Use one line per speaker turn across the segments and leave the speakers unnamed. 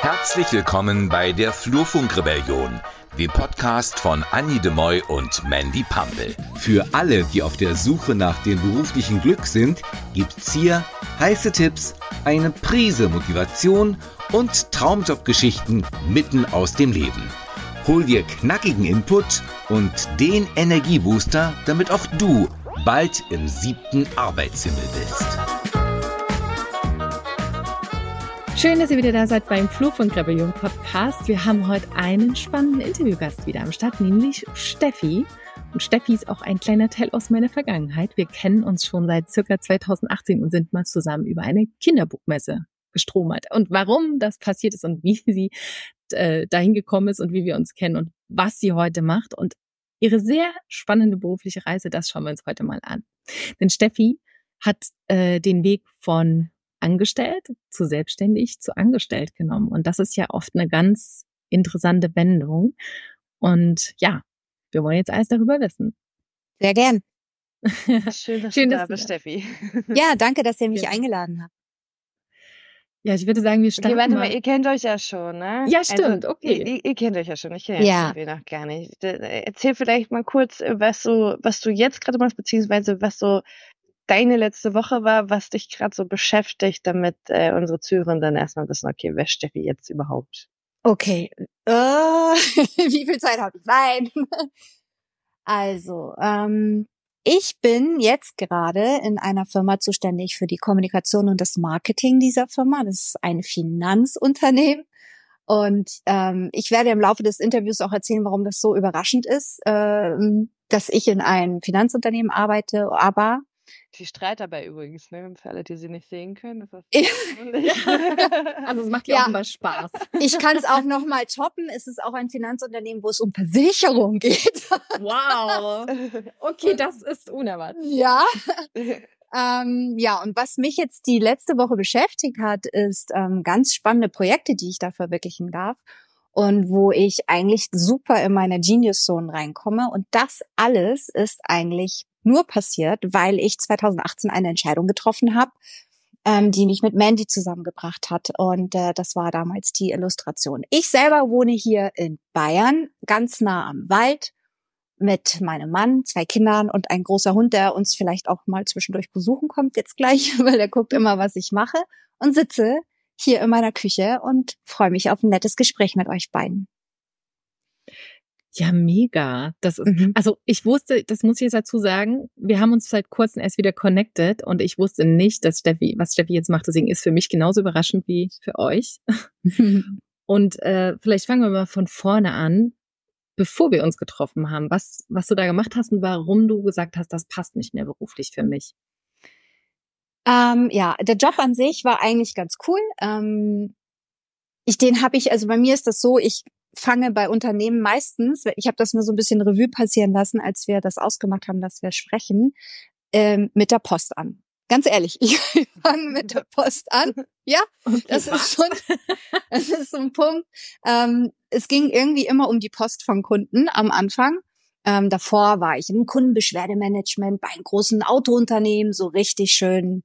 Herzlich willkommen bei der Flurfunkrebellion, dem Podcast von Annie de Moy und Mandy Pampel. Für alle, die auf der Suche nach dem beruflichen Glück sind, gibt's hier heiße Tipps, eine Prise Motivation und Traumjobgeschichten mitten aus dem Leben. Hol dir knackigen Input und den Energiebooster, damit auch du bald im siebten Arbeitshimmel bist.
Schön, dass ihr wieder da seid beim Flug von Rebellion Podcast. Wir haben heute einen spannenden Interviewgast wieder am Start, nämlich Steffi. Und Steffi ist auch ein kleiner Teil aus meiner Vergangenheit. Wir kennen uns schon seit circa 2018 und sind mal zusammen über eine Kinderbuchmesse gestromert. Und warum das passiert ist und wie sie äh, dahin gekommen ist und wie wir uns kennen und was sie heute macht und ihre sehr spannende berufliche Reise, das schauen wir uns heute mal an. Denn Steffi hat äh, den Weg von angestellt zu selbstständig zu angestellt genommen. Und das ist ja oft eine ganz interessante Wendung. Und ja, wir wollen jetzt alles darüber wissen.
Sehr gern.
Schön, dass Schön, du da bist, Steffi.
Ja, danke, dass ihr mich ja. eingeladen habt.
Ja, ich würde sagen, wir starten.
Okay, warte mal, ihr kennt euch ja schon, ne?
Ja, also, stimmt, also, okay.
Ihr, ihr, kennt euch ja schon, ich kenne ja. Steffi noch gar nicht. Erzähl vielleicht mal kurz, was so, was du jetzt gerade machst, beziehungsweise was so deine letzte Woche war, was dich gerade so beschäftigt, damit äh, unsere Zuhörenden erstmal wissen, okay, wer Steffi jetzt überhaupt?
Okay, äh, wie viel Zeit habe ich? Nein. Also, ähm, ich bin jetzt gerade in einer Firma zuständig für die Kommunikation und das Marketing dieser Firma. Das ist ein Finanzunternehmen. Und ähm, ich werde im Laufe des Interviews auch erzählen, warum das so überraschend ist, ähm, dass ich in einem Finanzunternehmen arbeite. Aber
Sie strahlt dabei übrigens, ne? Für alle, die sie nicht sehen können. Ist das
also es macht ja, mal Spaß.
Ich kann es auch noch mal toppen. Es ist auch ein Finanzunternehmen, wo es um Versicherung geht.
Wow. Okay, das ist unerwartet.
Ja. Ähm, ja, und was mich jetzt die letzte Woche beschäftigt hat, ist ähm, ganz spannende Projekte, die ich da verwirklichen darf und wo ich eigentlich super in meine Genius Zone reinkomme. Und das alles ist eigentlich nur passiert, weil ich 2018 eine Entscheidung getroffen habe, ähm, die mich mit Mandy zusammengebracht hat. Und äh, das war damals die Illustration. Ich selber wohne hier in Bayern, ganz nah am Wald, mit meinem Mann, zwei Kindern und ein großer Hund, der uns vielleicht auch mal zwischendurch besuchen kommt, jetzt gleich, weil er guckt immer, was ich mache. Und sitze hier in meiner Küche und freue mich auf ein nettes Gespräch mit euch beiden.
Ja, mega. Das ist, mhm. also ich wusste, das muss ich jetzt dazu sagen, wir haben uns seit kurzem erst wieder connected und ich wusste nicht, dass Steffi, was Steffi jetzt macht. Deswegen ist für mich genauso überraschend wie für euch. und äh, vielleicht fangen wir mal von vorne an, bevor wir uns getroffen haben, was, was du da gemacht hast und warum du gesagt hast, das passt nicht mehr beruflich für mich.
Ähm, ja, der Job an sich war eigentlich ganz cool. Ähm, ich den habe ich, also bei mir ist das so, ich fange bei Unternehmen meistens, ich habe das nur so ein bisschen Revue passieren lassen, als wir das ausgemacht haben, dass wir sprechen, ähm, mit der Post an. Ganz ehrlich, ich fange mit der Post an. Ja, okay, das ist schon, das ist so ein Punkt. Ähm, es ging irgendwie immer um die Post von Kunden am Anfang. Ähm, davor war ich im Kundenbeschwerdemanagement bei einem großen Autounternehmen, so richtig schön,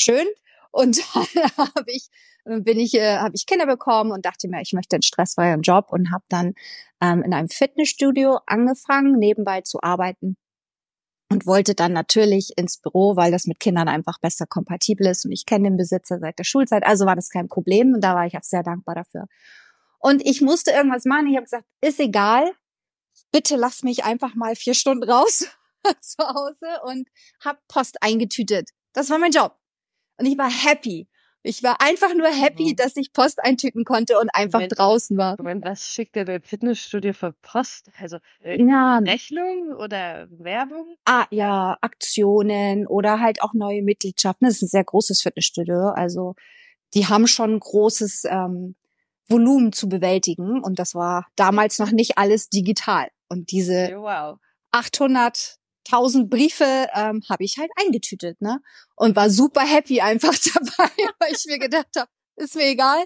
schön. Und dann habe ich bin ich, äh, habe ich Kinder bekommen und dachte mir, ich möchte einen stressfreien Job und habe dann ähm, in einem Fitnessstudio angefangen, nebenbei zu arbeiten und wollte dann natürlich ins Büro, weil das mit Kindern einfach besser kompatibel ist und ich kenne den Besitzer seit der Schulzeit, also war das kein Problem und da war ich auch sehr dankbar dafür. Und ich musste irgendwas machen. Ich habe gesagt, ist egal, bitte lass mich einfach mal vier Stunden raus zu Hause und habe Post eingetütet. Das war mein Job. Und ich war happy. Ich war einfach nur happy, mhm. dass ich Post eintüten konnte und einfach Moment, draußen war.
Moment, was schickt der dein Fitnessstudio für Post? Also äh, ja. Rechnung oder Werbung?
Ah ja, Aktionen oder halt auch neue Mitgliedschaften. Das ist ein sehr großes Fitnessstudio. Also die haben schon großes ähm, Volumen zu bewältigen und das war damals noch nicht alles digital. Und diese wow. 800 tausend Briefe ähm, habe ich halt eingetütet, ne? Und war super happy einfach dabei, weil ich mir gedacht habe, ist mir egal.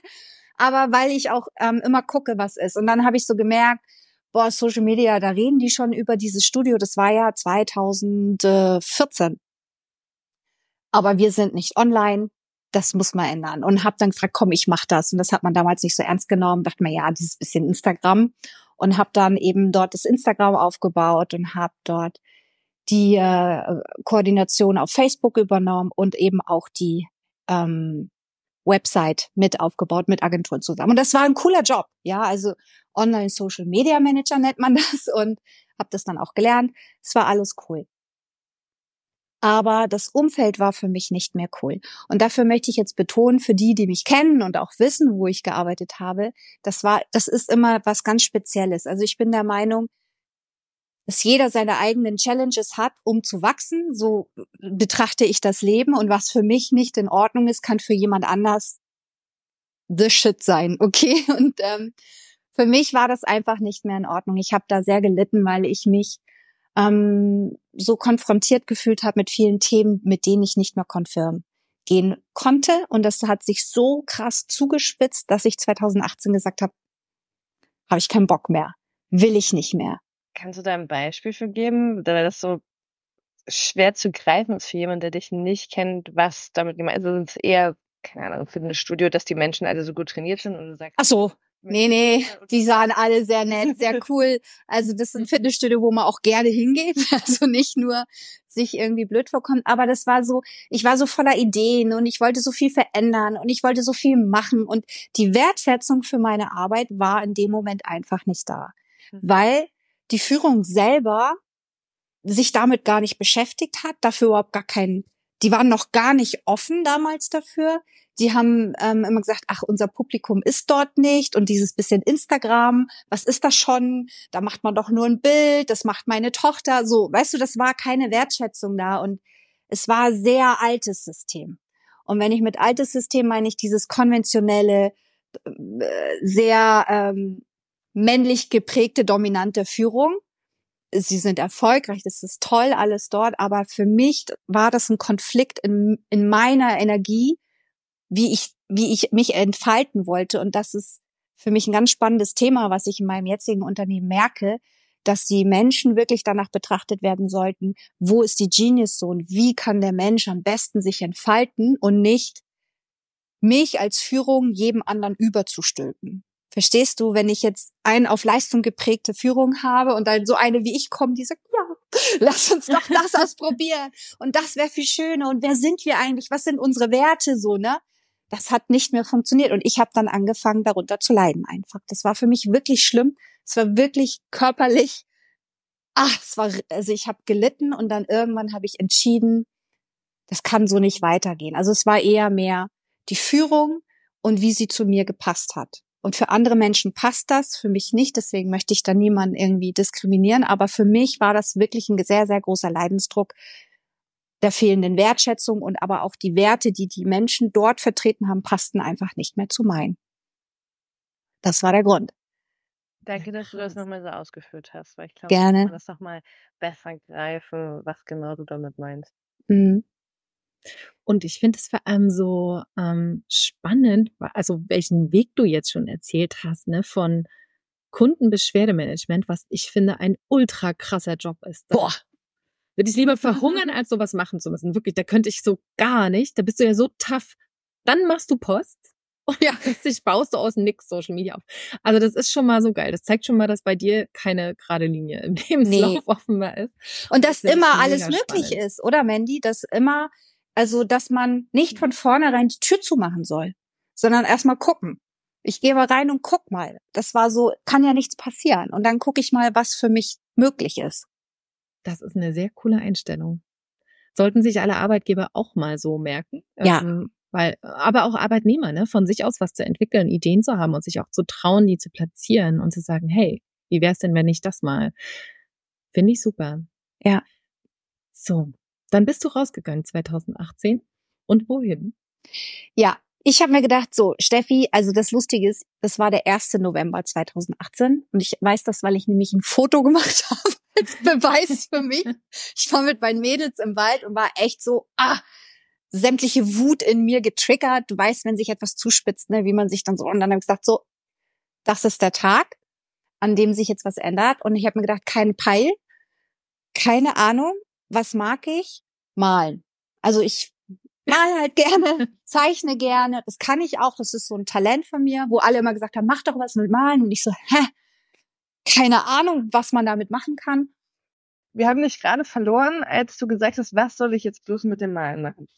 Aber weil ich auch ähm, immer gucke, was ist. Und dann habe ich so gemerkt, boah, Social Media, da reden die schon über dieses Studio. Das war ja 2014. Aber wir sind nicht online. das muss man ändern. Und habe dann gefragt, komm, ich mach das. Und das hat man damals nicht so ernst genommen. Dachte mir, ja, dieses bisschen Instagram. Und habe dann eben dort das Instagram aufgebaut und habe dort die äh, Koordination auf Facebook übernommen und eben auch die ähm, Website mit aufgebaut mit Agenturen zusammen. Und das war ein cooler Job, ja, also Online Social Media Manager nennt man das und habe das dann auch gelernt. Es war alles cool. Aber das Umfeld war für mich nicht mehr cool. Und dafür möchte ich jetzt betonen, für die, die mich kennen und auch wissen, wo ich gearbeitet habe, das war, das ist immer was ganz Spezielles. Also ich bin der Meinung, dass jeder seine eigenen Challenges hat, um zu wachsen. So betrachte ich das Leben. Und was für mich nicht in Ordnung ist, kann für jemand anders the shit sein. Okay. Und ähm, für mich war das einfach nicht mehr in Ordnung. Ich habe da sehr gelitten, weil ich mich ähm, so konfrontiert gefühlt habe mit vielen Themen, mit denen ich nicht mehr konfirm gehen konnte. Und das hat sich so krass zugespitzt, dass ich 2018 gesagt habe, habe ich keinen Bock mehr, will ich nicht mehr.
Kannst du da ein Beispiel für geben, da das so schwer zu greifen ist für jemanden, der dich nicht kennt, was damit gemeint ist? Also es ist eher, keine Ahnung, für ein Studio, dass die Menschen alle so gut trainiert sind und du sagst,
Ach so, Nee, nee, die sahen alle sehr nett, sehr cool. Also das sind Fitnessstudio, wo man auch gerne hingeht. Also nicht nur sich irgendwie blöd vorkommt. Aber das war so, ich war so voller Ideen und ich wollte so viel verändern und ich wollte so viel machen. Und die Wertschätzung für meine Arbeit war in dem Moment einfach nicht da. Mhm. Weil die Führung selber sich damit gar nicht beschäftigt hat, dafür überhaupt gar keinen, die waren noch gar nicht offen damals dafür. Die haben ähm, immer gesagt, ach, unser Publikum ist dort nicht und dieses bisschen Instagram, was ist das schon? Da macht man doch nur ein Bild, das macht meine Tochter. So, weißt du, das war keine Wertschätzung da und es war sehr altes System. Und wenn ich mit altes System meine ich dieses konventionelle, äh, sehr ähm, männlich geprägte, dominante Führung. Sie sind erfolgreich, das ist toll, alles dort, aber für mich war das ein Konflikt in, in meiner Energie, wie ich, wie ich mich entfalten wollte. Und das ist für mich ein ganz spannendes Thema, was ich in meinem jetzigen Unternehmen merke, dass die Menschen wirklich danach betrachtet werden sollten, wo ist die Genius Zone? Wie kann der Mensch am besten sich entfalten und nicht mich als Führung jedem anderen überzustülpen. Verstehst du, wenn ich jetzt eine auf Leistung geprägte Führung habe und dann so eine wie ich komme, die sagt, ja, lass uns doch das ausprobieren und das wäre viel schöner und wer sind wir eigentlich? Was sind unsere Werte so, ne? Das hat nicht mehr funktioniert und ich habe dann angefangen darunter zu leiden einfach. Das war für mich wirklich schlimm. Es war wirklich körperlich ach, es war also ich habe gelitten und dann irgendwann habe ich entschieden, das kann so nicht weitergehen. Also es war eher mehr die Führung und wie sie zu mir gepasst hat. Und für andere Menschen passt das, für mich nicht. Deswegen möchte ich da niemanden irgendwie diskriminieren. Aber für mich war das wirklich ein sehr, sehr großer Leidensdruck der fehlenden Wertschätzung und aber auch die Werte, die die Menschen dort vertreten haben, passten einfach nicht mehr zu meinen. Das war der Grund.
Danke, dass du das nochmal so ausgeführt hast, weil ich glaube,
Gerne.
ich kann das nochmal besser greifen, was genau du damit meinst.
Mhm. Und ich finde es vor allem so ähm, spannend, also welchen Weg du jetzt schon erzählt hast, ne, von Kundenbeschwerdemanagement, was ich finde ein ultra krasser Job ist.
Boah.
Würde ich lieber verhungern, als sowas machen zu müssen. Wirklich, da könnte ich so gar nicht. Da bist du ja so tough. Dann machst du Post. Und ja, plötzlich baust du aus nix Social Media auf. Also das ist schon mal so geil. Das zeigt schon mal, dass bei dir keine gerade Linie im Lebenslauf nee. offenbar ist.
Und dass das immer alles möglich spannend. ist, oder Mandy? Dass immer also, dass man nicht von vornherein die Tür zumachen soll, sondern erstmal gucken. Ich gehe mal rein und guck mal. Das war so, kann ja nichts passieren. Und dann gucke ich mal, was für mich möglich ist.
Das ist eine sehr coole Einstellung. Sollten sich alle Arbeitgeber auch mal so merken.
Ja. Ähm,
weil, aber auch Arbeitnehmer, ne, von sich aus was zu entwickeln, Ideen zu haben und sich auch zu trauen, die zu platzieren und zu sagen, hey, wie wär's denn, wenn ich das mal? Finde ich super.
Ja.
So, dann bist du rausgegangen 2018. Und wohin?
Ja, ich habe mir gedacht, so, Steffi, also das Lustige ist, das war der 1. November 2018 und ich weiß das, weil ich nämlich ein Foto gemacht habe als Beweis für mich. Ich war mit meinen Mädels im Wald und war echt so, ah, sämtliche Wut in mir getriggert. Du weißt, wenn sich etwas zuspitzt, ne, wie man sich dann so, und dann habe ich gesagt, so, das ist der Tag, an dem sich jetzt was ändert. Und ich habe mir gedacht, kein Peil, keine Ahnung, was mag ich? Malen. Also ich mal halt gerne, zeichne gerne. Das kann ich auch. Das ist so ein Talent von mir, wo alle immer gesagt haben, mach doch was mit Malen. Und ich so, hä? Keine Ahnung, was man damit machen kann.
Wir haben dich gerade verloren, als du gesagt hast, was soll ich jetzt bloß mit dem Malen machen?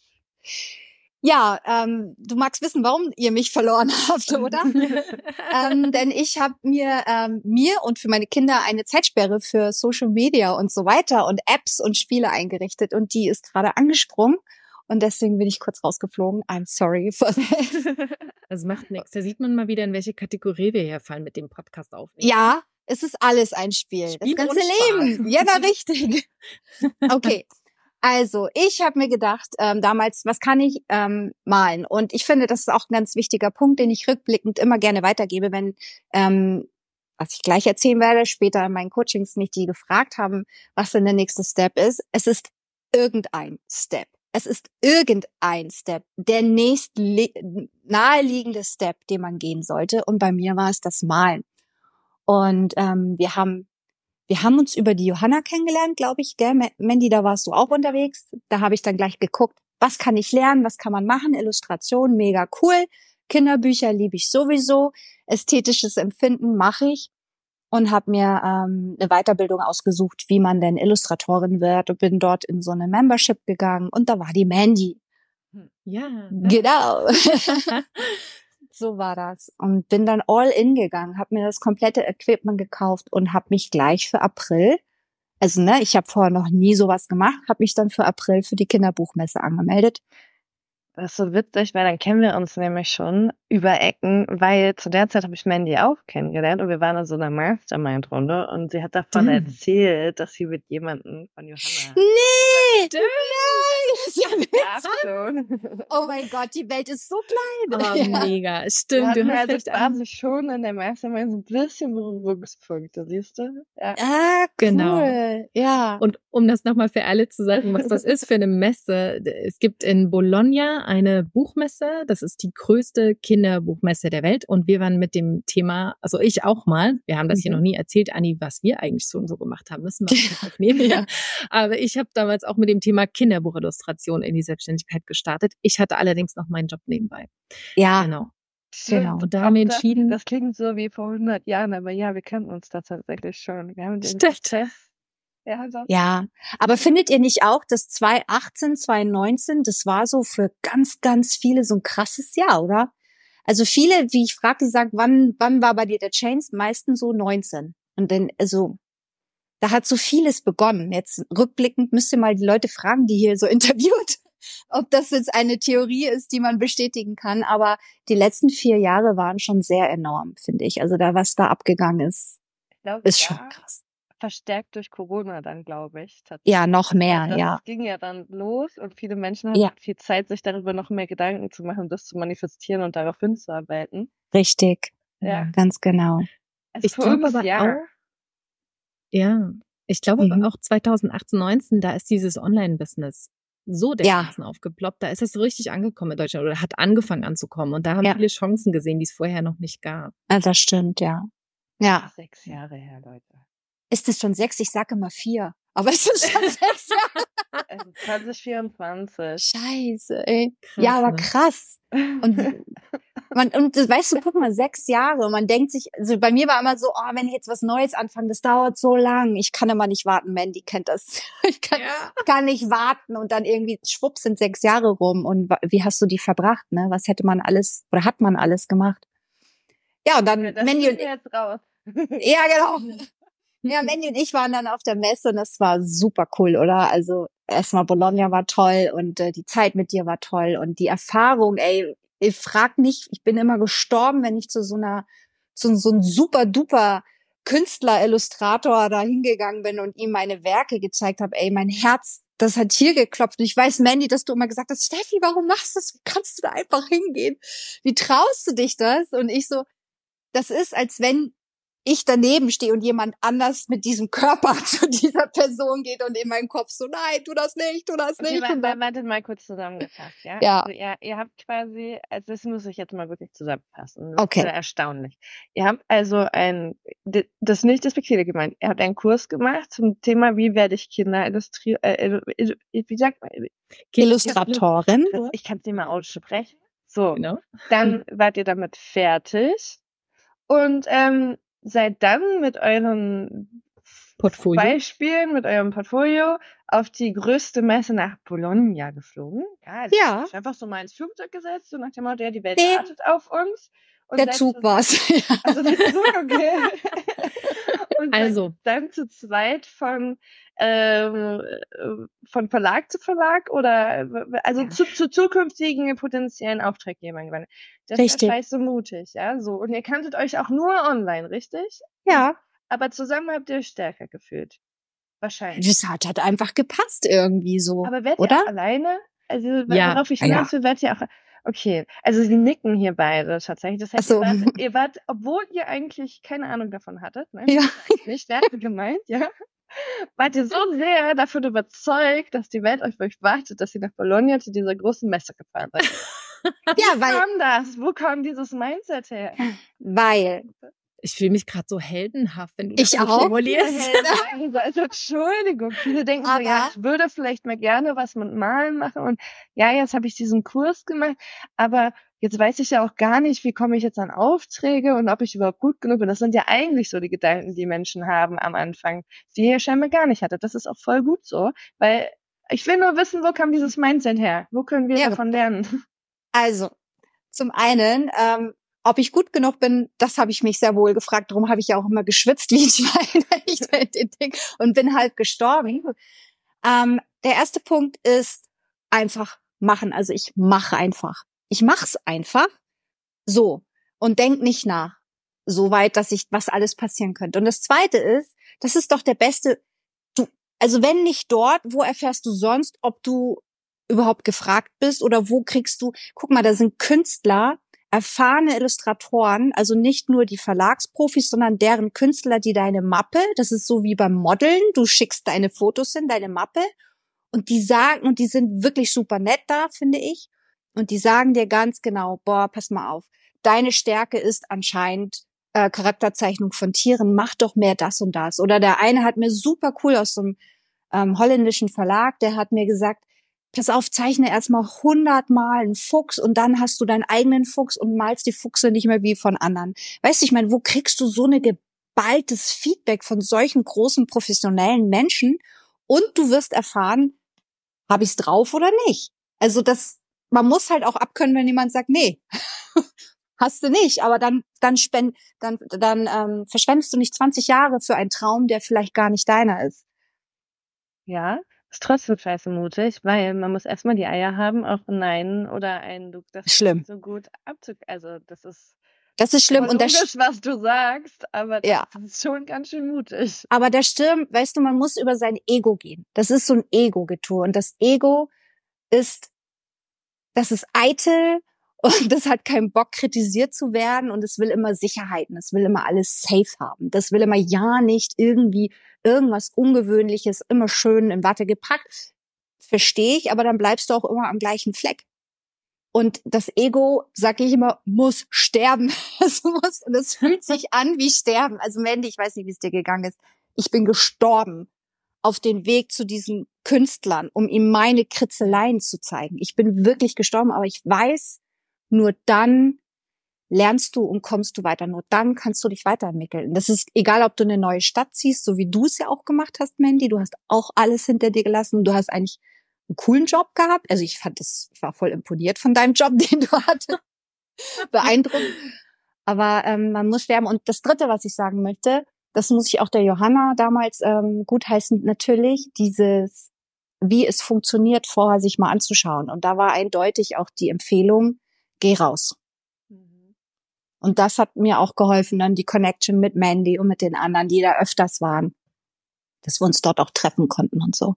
Ja, ähm, du magst wissen, warum ihr mich verloren habt, oder? ähm, denn ich habe mir ähm, mir und für meine Kinder eine Zeitsperre für Social Media und so weiter und Apps und Spiele eingerichtet und die ist gerade angesprungen und deswegen bin ich kurz rausgeflogen. I'm sorry for that.
Das macht nichts. Da sieht man mal wieder, in welche Kategorie wir hier fallen mit dem Podcast aufnehmen.
Ja, es ist alles ein Spiel. Spiel das ganze Leben. Ja, war richtig. Okay. Also, ich habe mir gedacht, ähm, damals, was kann ich ähm, malen? Und ich finde, das ist auch ein ganz wichtiger Punkt, den ich rückblickend immer gerne weitergebe, wenn, ähm, was ich gleich erzählen werde, später in meinen Coachings mich die gefragt haben, was denn der nächste Step ist. Es ist irgendein Step. Es ist irgendein Step, der nächst naheliegende Step, den man gehen sollte. Und bei mir war es das Malen. Und ähm, wir haben wir haben uns über die Johanna kennengelernt, glaube ich, gell? Mandy, da warst du auch unterwegs. Da habe ich dann gleich geguckt, was kann ich lernen, was kann man machen? Illustration, mega cool. Kinderbücher liebe ich sowieso. Ästhetisches Empfinden mache ich und habe mir ähm, eine Weiterbildung ausgesucht, wie man denn Illustratorin wird und bin dort in so eine Membership gegangen und da war die Mandy.
Ja.
Ne? Genau. So war das. Und bin dann all in gegangen, habe mir das komplette Equipment gekauft und habe mich gleich für April, also ne, ich habe vorher noch nie sowas gemacht, habe mich dann für April für die Kinderbuchmesse angemeldet.
Das ist so witzig, weil dann kennen wir uns nämlich schon über Ecken, weil zu der Zeit habe ich Mandy auch kennengelernt und wir waren in so einer Mastermind-Runde und sie hat davon mhm. erzählt, dass sie mit jemandem von Johanna.
Nee! Nein! Das ist ja schon. Oh mein Gott, die Welt ist so klein.
Oh, ja. mega. Stimmt.
Du hast also quasi schon in der Mastermind so ein bisschen Berührungspunkte, siehst du?
Ja. Ah, genau. cool. Genau. Ja.
Und um das nochmal für alle zu sagen, was das ist für eine Messe. Es gibt in Bologna eine Buchmesse. Das ist die größte Kinder Kinderbuchmesse der Welt und wir waren mit dem Thema, also ich auch mal, wir haben das hier mhm. noch nie erzählt, Anni, was wir eigentlich so und so gemacht haben, müssen wir aufnehmen. ja. Aber ich habe damals auch mit dem Thema Kinderbuchillustration in die Selbstständigkeit gestartet. Ich hatte allerdings noch meinen Job nebenbei.
Ja.
Genau. Genau. Und da haben wir entschieden.
Das klingt so wie vor 100 Jahren, aber ja, wir kennen uns da tatsächlich schon. Wir haben den
Stimmt. Ja, ja, aber findet ihr nicht auch, dass 2018, 2019, das war so für ganz, ganz viele so ein krasses Jahr, oder? Also viele, wie ich fragte, sagen, wann, wann war bei dir der Chains? Meistens so 19. Und dann, also, da hat so vieles begonnen. Jetzt rückblickend müsst ihr mal die Leute fragen, die hier so interviewt, ob das jetzt eine Theorie ist, die man bestätigen kann. Aber die letzten vier Jahre waren schon sehr enorm, finde ich. Also da, was da abgegangen ist, glaub, ist ja. schon krass
verstärkt durch Corona dann, glaube ich.
Ja, noch mehr,
das
ja.
Es ging ja dann los und viele Menschen hatten ja. viel Zeit, sich darüber noch mehr Gedanken zu machen, das zu manifestieren und darauf hinzuarbeiten.
Richtig. Ja. Ganz genau.
Also ich glaube aber Jahr. auch, ja, ich glaube mhm. auch 2018, 19, da ist dieses Online-Business so dermaßen ja. aufgeploppt. Da ist es so richtig angekommen in Deutschland oder hat angefangen anzukommen. Und da haben ja. viele Chancen gesehen, die es vorher noch nicht gab.
Ja, das stimmt, ja. Ja.
Sechs Jahre her, Leute.
Ist es schon sechs? Ich sage immer vier. Aber es ist schon sechs
Jahre. 2024.
Scheiße, ey. Krass, ja, aber ne? krass. Und man, und weißt du, guck mal, sechs Jahre. Und man denkt sich, also bei mir war immer so, oh, wenn ich jetzt was Neues anfange, das dauert so lang. Ich kann immer nicht warten. Mandy kennt das. Ich kann, ja. kann nicht warten. Und dann irgendwie, schwupp, sind sechs Jahre rum. Und wie hast du die verbracht, ne? Was hätte man alles, oder hat man alles gemacht? Ja, und dann
ja, Mandy und jetzt raus.
Ja, genau. Ja, Mandy und ich waren dann auf der Messe und das war super cool, oder? Also erstmal Bologna war toll und äh, die Zeit mit dir war toll und die Erfahrung, ey, ich frag nicht, ich bin immer gestorben, wenn ich zu so einer, zu so einem super duper Künstler, Illustrator da hingegangen bin und ihm meine Werke gezeigt habe, ey, mein Herz, das hat hier geklopft. Und ich weiß, Mandy, dass du immer gesagt hast, Steffi, warum machst du das? Wie kannst du da einfach hingehen? Wie traust du dich das? Und ich so, das ist, als wenn ich daneben stehe und jemand anders mit diesem Körper zu dieser Person geht und in meinem Kopf so, nein, tu das nicht, tu das nicht.
Okay, wartet mal kurz zusammengefasst, ja?
Ja.
Also ihr, ihr habt quasi, also das muss ich jetzt mal wirklich zusammenfassen.
Das okay.
Ist erstaunlich. Ihr habt also ein, das ist nicht despektierlich gemeint, ihr habt einen Kurs gemacht zum Thema, wie werde ich Kinder illustrieren, äh, wie sagt man?
Illustratorin.
Ich kann es nicht mal aussprechen. So, genau. dann wart ihr damit fertig. Und ähm, seid dann mit euren Portfolio. Beispielen, mit eurem Portfolio auf die größte Messe nach Bologna geflogen.
Ja. Also ja.
einfach so mal ins Flugzeug gesetzt, so nach dem Motto, ja, die Welt wartet auf uns.
Und der Zug war's.
Also der Zug, okay. Und also. dann zu zweit von ähm, von Verlag zu Verlag oder also ja. zu, zu zukünftigen potenziellen Auftraggebern gewandt. Das richtig. ist so mutig, ja, so. Und ihr kanntet euch auch nur online, richtig?
Ja.
Aber zusammen habt ihr stärker gefühlt. Wahrscheinlich.
Das hat halt einfach gepasst irgendwie so.
Aber werdet
oder?
ihr alleine? Also,
ja.
worauf ich hinaus will, werdet ihr auch Okay, also sie nicken hier beide tatsächlich. Das heißt, so. ihr, wart, ihr, wart, obwohl ihr eigentlich keine Ahnung davon hattet, ne?
Ja.
Nicht, wer gemeint, ja? Wart ihr so sehr davon überzeugt, dass die Welt auf euch wartet, dass ihr nach Bologna zu dieser großen Messe gefahren seid?
ja, weil.
Wo kam das? Wo kam dieses Mindset her?
Weil
ich fühle mich gerade so heldenhaft, wenn du
ich
das
auch.
formulierst. Also, Entschuldigung, viele denken Aber so, ja, ich würde vielleicht mal gerne was mit Malen machen und ja, jetzt habe ich diesen Kurs gemacht, aber jetzt weiß ich ja auch gar nicht, wie komme ich jetzt an Aufträge und ob ich überhaupt gut genug bin. Das sind ja eigentlich so die Gedanken, die Menschen haben am Anfang, die ihr scheinbar gar nicht hattet. Das ist auch voll gut so, weil ich will nur wissen, wo kam dieses Mindset her? Wo können wir ja. davon lernen?
Also, zum einen, ähm, ob ich gut genug bin, das habe ich mich sehr wohl gefragt. Darum habe ich ja auch immer geschwitzt wie ein Schwein und bin halb gestorben. Ähm, der erste Punkt ist einfach machen. Also ich mache einfach. Ich mach's einfach so und denk nicht nach, so weit, dass ich was alles passieren könnte. Und das Zweite ist, das ist doch der beste. Du, also wenn nicht dort, wo erfährst du sonst, ob du überhaupt gefragt bist oder wo kriegst du? Guck mal, da sind Künstler, erfahrene Illustratoren, also nicht nur die Verlagsprofis, sondern deren Künstler, die deine Mappe, das ist so wie beim Modeln, du schickst deine Fotos in deine Mappe und die sagen, und die sind wirklich super nett da, finde ich, und die sagen dir ganz genau, boah, pass mal auf, deine Stärke ist anscheinend äh, Charakterzeichnung von Tieren, mach doch mehr das und das. Oder der eine hat mir super cool aus so einem ähm, holländischen Verlag, der hat mir gesagt, pass auf, zeichne erstmal hundertmal einen Fuchs und dann hast du deinen eigenen Fuchs und malst die Fuchse nicht mehr wie von anderen. Weißt du, ich meine, wo kriegst du so eine geballtes Feedback von solchen großen professionellen Menschen und du wirst erfahren, habe ich's drauf oder nicht? Also das, man muss halt auch abkönnen, wenn jemand sagt, nee, hast du nicht, aber dann dann spend, dann dann ähm, verschwendest du nicht 20 Jahre für einen Traum, der vielleicht gar nicht deiner ist.
Ja, ist trotzdem scheiße mutig, weil man muss erstmal die Eier haben, auch Nein oder ein Du das
schlimm.
so gut abzug. Also das ist
das ist schlimm und das
was du sagst, aber das
ja.
ist schon ganz schön mutig.
Aber der Stirn, weißt du, man muss über sein Ego gehen. Das ist so ein Ego-Getue und das Ego ist, das ist eitel und das hat keinen Bock, kritisiert zu werden und es will immer Sicherheiten, es will immer alles safe haben. Das will immer ja nicht irgendwie irgendwas Ungewöhnliches, immer schön in Watte gepackt. Verstehe ich, aber dann bleibst du auch immer am gleichen Fleck. Und das Ego, sag ich immer, muss sterben. Es muss, und es fühlt sich an wie sterben. Also Mandy, ich weiß nicht, wie es dir gegangen ist. Ich bin gestorben auf den Weg zu diesen Künstlern, um ihm meine Kritzeleien zu zeigen. Ich bin wirklich gestorben, aber ich weiß, nur dann lernst du und kommst du weiter. Nur dann kannst du dich weiterentwickeln. Das ist egal, ob du eine neue Stadt ziehst, so wie du es ja auch gemacht hast, Mandy. Du hast auch alles hinter dir gelassen. Du hast eigentlich einen coolen Job gehabt. Also ich fand das, ich war voll imponiert von deinem Job, den du hattest. Beeindruckend. Aber ähm, man muss sterben. Und das Dritte, was ich sagen möchte, das muss ich auch der Johanna damals ähm, gutheißen, natürlich dieses, wie es funktioniert, vorher sich mal anzuschauen. Und da war eindeutig auch die Empfehlung, geh raus. Und das hat mir auch geholfen, dann die Connection mit Mandy und mit den anderen, die da öfters waren, dass wir uns dort auch treffen konnten und so.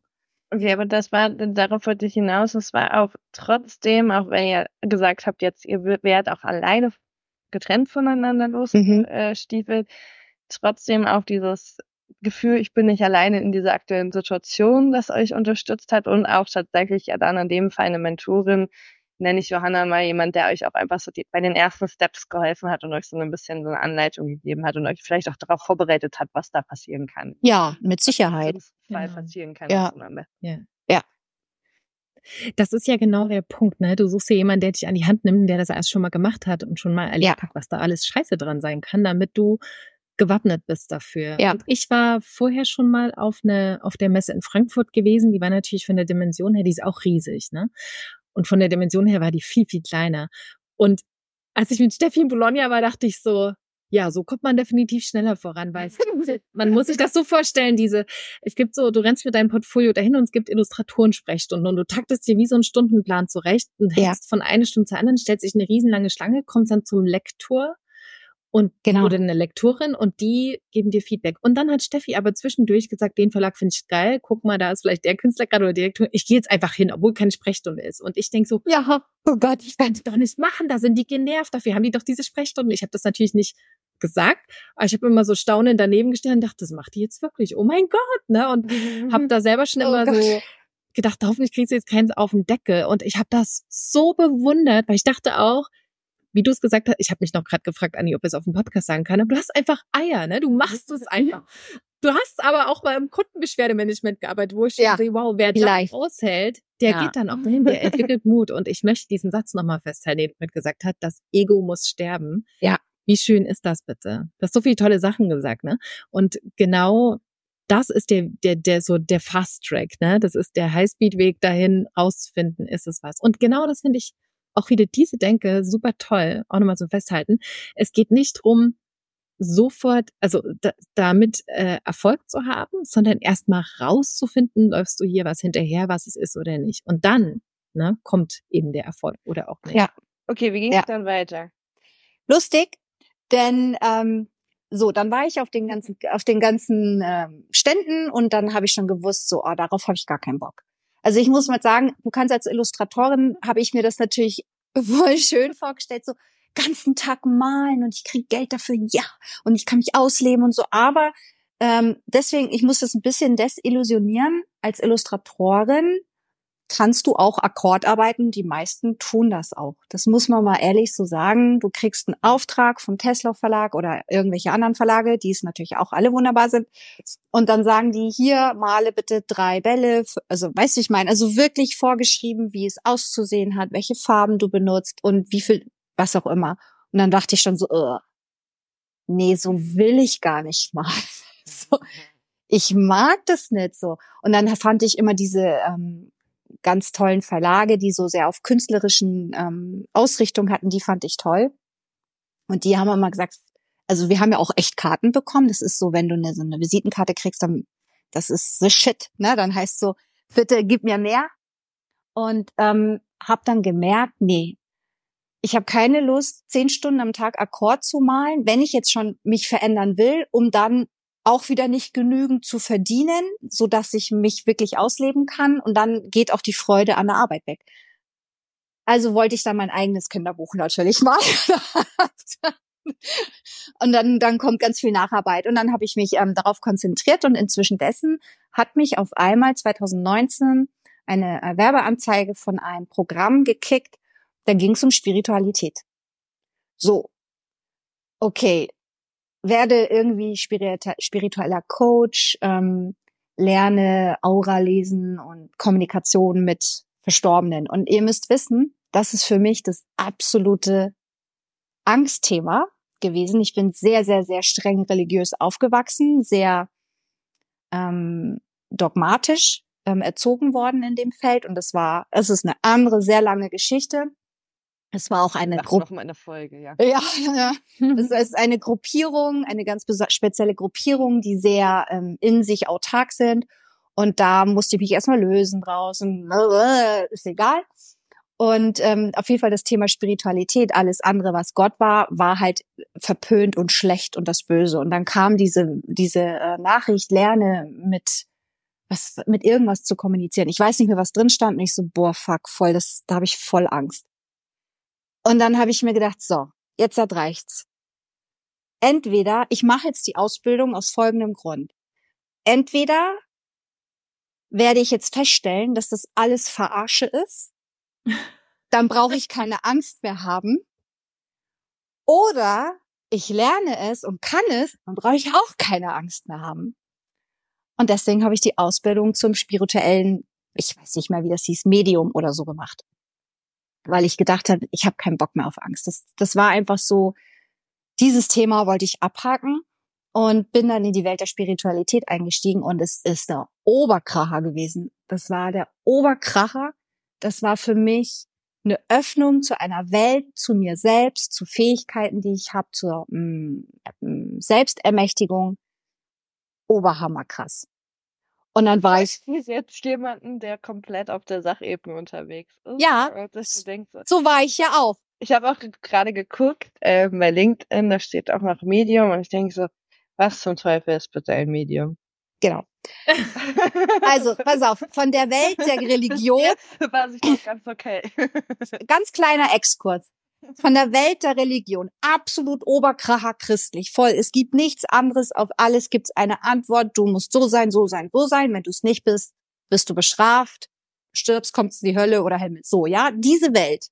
Okay, aber das war, darauf wollte ich hinaus, es war auch trotzdem, auch wenn ihr gesagt habt, jetzt ihr werdet auch alleine getrennt voneinander losgestiefelt, mhm. äh, trotzdem auch dieses Gefühl, ich bin nicht alleine in dieser aktuellen Situation, das euch unterstützt hat und auch tatsächlich ja dann in dem Fall eine Mentorin, nenne ich Johanna mal jemand, der euch auch einfach so die, bei den ersten Steps geholfen hat und euch so ein bisschen so eine Anleitung gegeben hat und euch vielleicht auch darauf vorbereitet hat, was da passieren kann.
Ja, mit Sicherheit. Was
Fall ja. passieren kann.
Ja. ja. ja.
Das ist ja genau der Punkt, ne? Du suchst ja jemanden, der dich an die Hand nimmt, der das erst schon mal gemacht hat und schon mal erlebt ja. hat, was da alles scheiße dran sein kann, damit du gewappnet bist dafür. Ja. Und ich war vorher schon mal auf eine, auf der Messe in Frankfurt gewesen. Die war natürlich von der Dimension her, die ist auch riesig, ne? Und von der Dimension her war die viel, viel kleiner. Und als ich mit Steffi in Bologna war, dachte ich so, ja, so kommt man definitiv schneller voran, weil man muss sich das so vorstellen, diese, es gibt so, du rennst mit deinem Portfolio dahin und es gibt Illustratoren-Sprechstunden und du taktest dir wie so einen Stundenplan zurecht und ja. von einer Stunde zur anderen, stellt sich eine riesenlange Schlange, kommst dann zum Lektor und genau. oder eine Lektorin und die geben dir Feedback. Und dann hat Steffi aber zwischendurch gesagt, den Verlag finde ich geil, guck mal, da ist vielleicht der Künstler gerade oder Direktor. Ich gehe jetzt einfach hin, obwohl keine Sprechstunde ist. Und ich denk so, ja, oh Gott, ich kann es doch nicht machen, da sind die genervt, dafür haben die doch diese Sprechstunden. Ich habe das natürlich nicht gesagt, aber ich habe immer so staunend daneben gestellt und dachte, das macht die jetzt wirklich. Oh mein Gott, ne? Und mhm. habe da selber schon oh immer Gott. so gedacht, hoffentlich kriegst du jetzt keins auf den Deckel. Und ich habe das so bewundert, weil ich dachte auch, wie du es gesagt hast, ich habe mich noch gerade gefragt, Anni, ob ich es auf dem Podcast sagen kann, aber du hast einfach Eier, ne? Du machst es einfach. Du hast aber auch mal im Kundenbeschwerdemanagement gearbeitet, wo ich ja, sehe, wow, wer das aushält, der ja. geht dann auch dahin, der entwickelt Mut. Und ich möchte diesen Satz nochmal festhalten, den du mit gesagt hast, das Ego muss sterben.
Ja.
Wie schön ist das bitte? Du hast so viele tolle Sachen gesagt, ne? Und genau das ist der, der, der, so der Fast Track, ne? Das ist der Highspeed-Weg dahin, rauszufinden, ist es was. Und genau das finde ich auch wieder diese Denke super toll, auch nochmal so festhalten. Es geht nicht drum, sofort, also da, damit äh, Erfolg zu haben, sondern erstmal rauszufinden, läufst du hier was hinterher, was es ist oder nicht. Und dann ne, kommt eben der Erfolg oder auch nicht.
Ja. Okay, wie ging es ja. dann weiter?
Lustig, denn ähm, so, dann war ich auf den ganzen, auf den ganzen ähm, Ständen und dann habe ich schon gewusst, so, oh, darauf habe ich gar keinen Bock. Also ich muss mal sagen, du kannst als Illustratorin, habe ich mir das natürlich voll schön vorgestellt, so ganzen Tag malen und ich krieg Geld dafür, ja, und ich kann mich ausleben und so. Aber ähm, deswegen, ich muss das ein bisschen desillusionieren. Als Illustratorin kannst du auch Akkordarbeiten. Die meisten tun das auch. Das muss man mal ehrlich so sagen. Du kriegst einen Auftrag vom Tesla Verlag oder irgendwelche anderen Verlage, die es natürlich auch alle wunderbar sind. Und dann sagen die hier, male bitte drei Bälle. Also, weißt du, ich meine, also wirklich vorgeschrieben, wie es auszusehen hat, welche Farben du benutzt und wie viel, was auch immer. Und dann dachte ich schon so, uh, nee, so will ich gar nicht mal. so, ich mag das nicht so. Und dann fand ich immer diese ähm, ganz tollen Verlage, die so sehr auf künstlerischen ähm, Ausrichtung hatten, die fand ich toll. Und die haben immer gesagt, also wir haben ja auch echt Karten bekommen. Das ist so, wenn du eine, so eine Visitenkarte kriegst, dann das ist the shit, ne? Dann heißt so, bitte gib mir mehr. Und ähm, habe dann gemerkt, nee, ich habe keine Lust, zehn Stunden am Tag Akkord zu malen, wenn ich jetzt schon mich verändern will, um dann auch wieder nicht genügend zu verdienen, so dass ich mich wirklich ausleben kann und dann geht auch die Freude an der Arbeit weg. Also wollte ich dann mein eigenes Kinderbuch natürlich mal. und dann, dann kommt ganz viel Nacharbeit. Und dann habe ich mich ähm, darauf konzentriert und inzwischen dessen hat mich auf einmal 2019 eine äh, Werbeanzeige von einem Programm gekickt. Da ging es um Spiritualität. So. Okay, werde irgendwie spiritueller Coach, ähm, lerne Aura lesen und Kommunikation mit Verstorbenen. Und ihr müsst wissen, das ist für mich das absolute Angstthema gewesen. Ich bin sehr, sehr, sehr streng religiös aufgewachsen, sehr ähm, dogmatisch ähm, erzogen worden in dem Feld. Und das war, es ist eine andere, sehr lange Geschichte. Es war auch eine
Gruppe. eine Folge, ja.
Ja, ja. es ist eine Gruppierung, eine ganz spezielle Gruppierung, die sehr ähm, in sich autark sind. Und da musste ich mich erstmal lösen draußen. Ist egal. Und ähm, auf jeden Fall das Thema Spiritualität, alles andere, was Gott war, war halt verpönt und schlecht und das Böse. Und dann kam diese diese äh, Nachricht, lerne mit was mit irgendwas zu kommunizieren. Ich weiß nicht mehr, was drin stand. Und ich so, boah, fuck, voll, das, da habe ich voll Angst. Und dann habe ich mir gedacht, so, jetzt hat reicht's. entweder, ich mache jetzt die Ausbildung aus folgendem Grund. Entweder werde ich jetzt feststellen, dass das alles Verarsche ist, dann brauche ich keine Angst mehr haben. Oder ich lerne es und kann es, dann brauche ich auch keine Angst mehr haben. Und deswegen habe ich die Ausbildung zum spirituellen, ich weiß nicht mehr, wie das hieß, Medium oder so gemacht. Weil ich gedacht habe, ich habe keinen Bock mehr auf Angst. Das, das war einfach so, dieses Thema wollte ich abhaken und bin dann in die Welt der Spiritualität eingestiegen und es ist der Oberkracher gewesen. Das war der Oberkracher. Das war für mich eine Öffnung zu einer Welt, zu mir selbst, zu Fähigkeiten, die ich habe, zur mh, mm, Selbstermächtigung. Oberhammerkrass. Und dann war ich.
Ich jetzt jemanden, der komplett auf der Sachebene unterwegs ist.
Ja. Denkst, so war ich ja auch.
Ich habe auch gerade geguckt, äh, bei LinkedIn, da steht auch noch Medium und ich denke so, was zum Teufel ist bitte ein Medium?
Genau. Also, pass auf, von der Welt der Religion.
Jetzt war sich noch ganz okay.
ganz kleiner Exkurs. Von der Welt der Religion. Absolut oberkracher christlich. Voll. Es gibt nichts anderes. Auf alles gibt es eine Antwort. Du musst so sein, so sein, so sein. Wenn du es nicht bist, bist du bestraft. Stirbst, kommst in die Hölle oder Himmel. So, ja. Diese Welt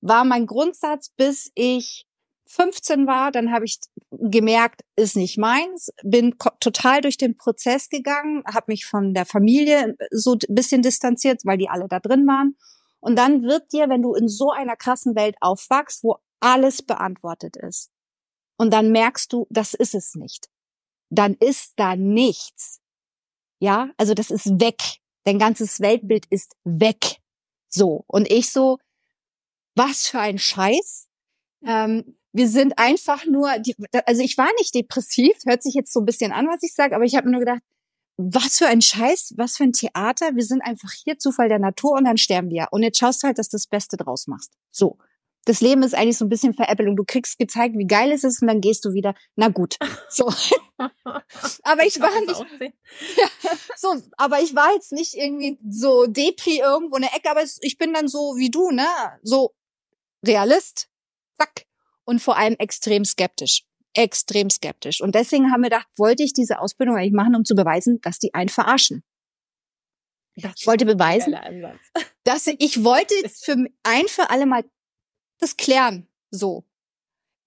war mein Grundsatz, bis ich 15 war, dann habe ich gemerkt, ist nicht meins, bin total durch den Prozess gegangen, habe mich von der Familie so ein bisschen distanziert, weil die alle da drin waren. Und dann wird dir, wenn du in so einer krassen Welt aufwachst, wo alles beantwortet ist, und dann merkst du, das ist es nicht, dann ist da nichts. Ja, also das ist weg. Dein ganzes Weltbild ist weg. So. Und ich so, was für ein Scheiß. Ähm, wir sind einfach nur, die, also ich war nicht depressiv, hört sich jetzt so ein bisschen an, was ich sage, aber ich habe nur gedacht, was für ein Scheiß, was für ein Theater, wir sind einfach hier, Zufall der Natur und dann sterben wir. Und jetzt schaust du halt, dass du das Beste draus machst. So. Das Leben ist eigentlich so ein bisschen Veräppelung. Du kriegst gezeigt, wie geil es ist und dann gehst du wieder, na gut. So. aber ich war nicht, ja, so, aber ich war jetzt nicht irgendwie so Depri irgendwo in der Ecke, aber ich bin dann so wie du, ne? So Realist. Zack und vor allem extrem skeptisch. Extrem skeptisch. Und deswegen haben wir gedacht, wollte ich diese Ausbildung eigentlich machen, um zu beweisen, dass die einen verarschen. Ich wollte beweisen, dass ich wollte für ein für alle mal das klären. So.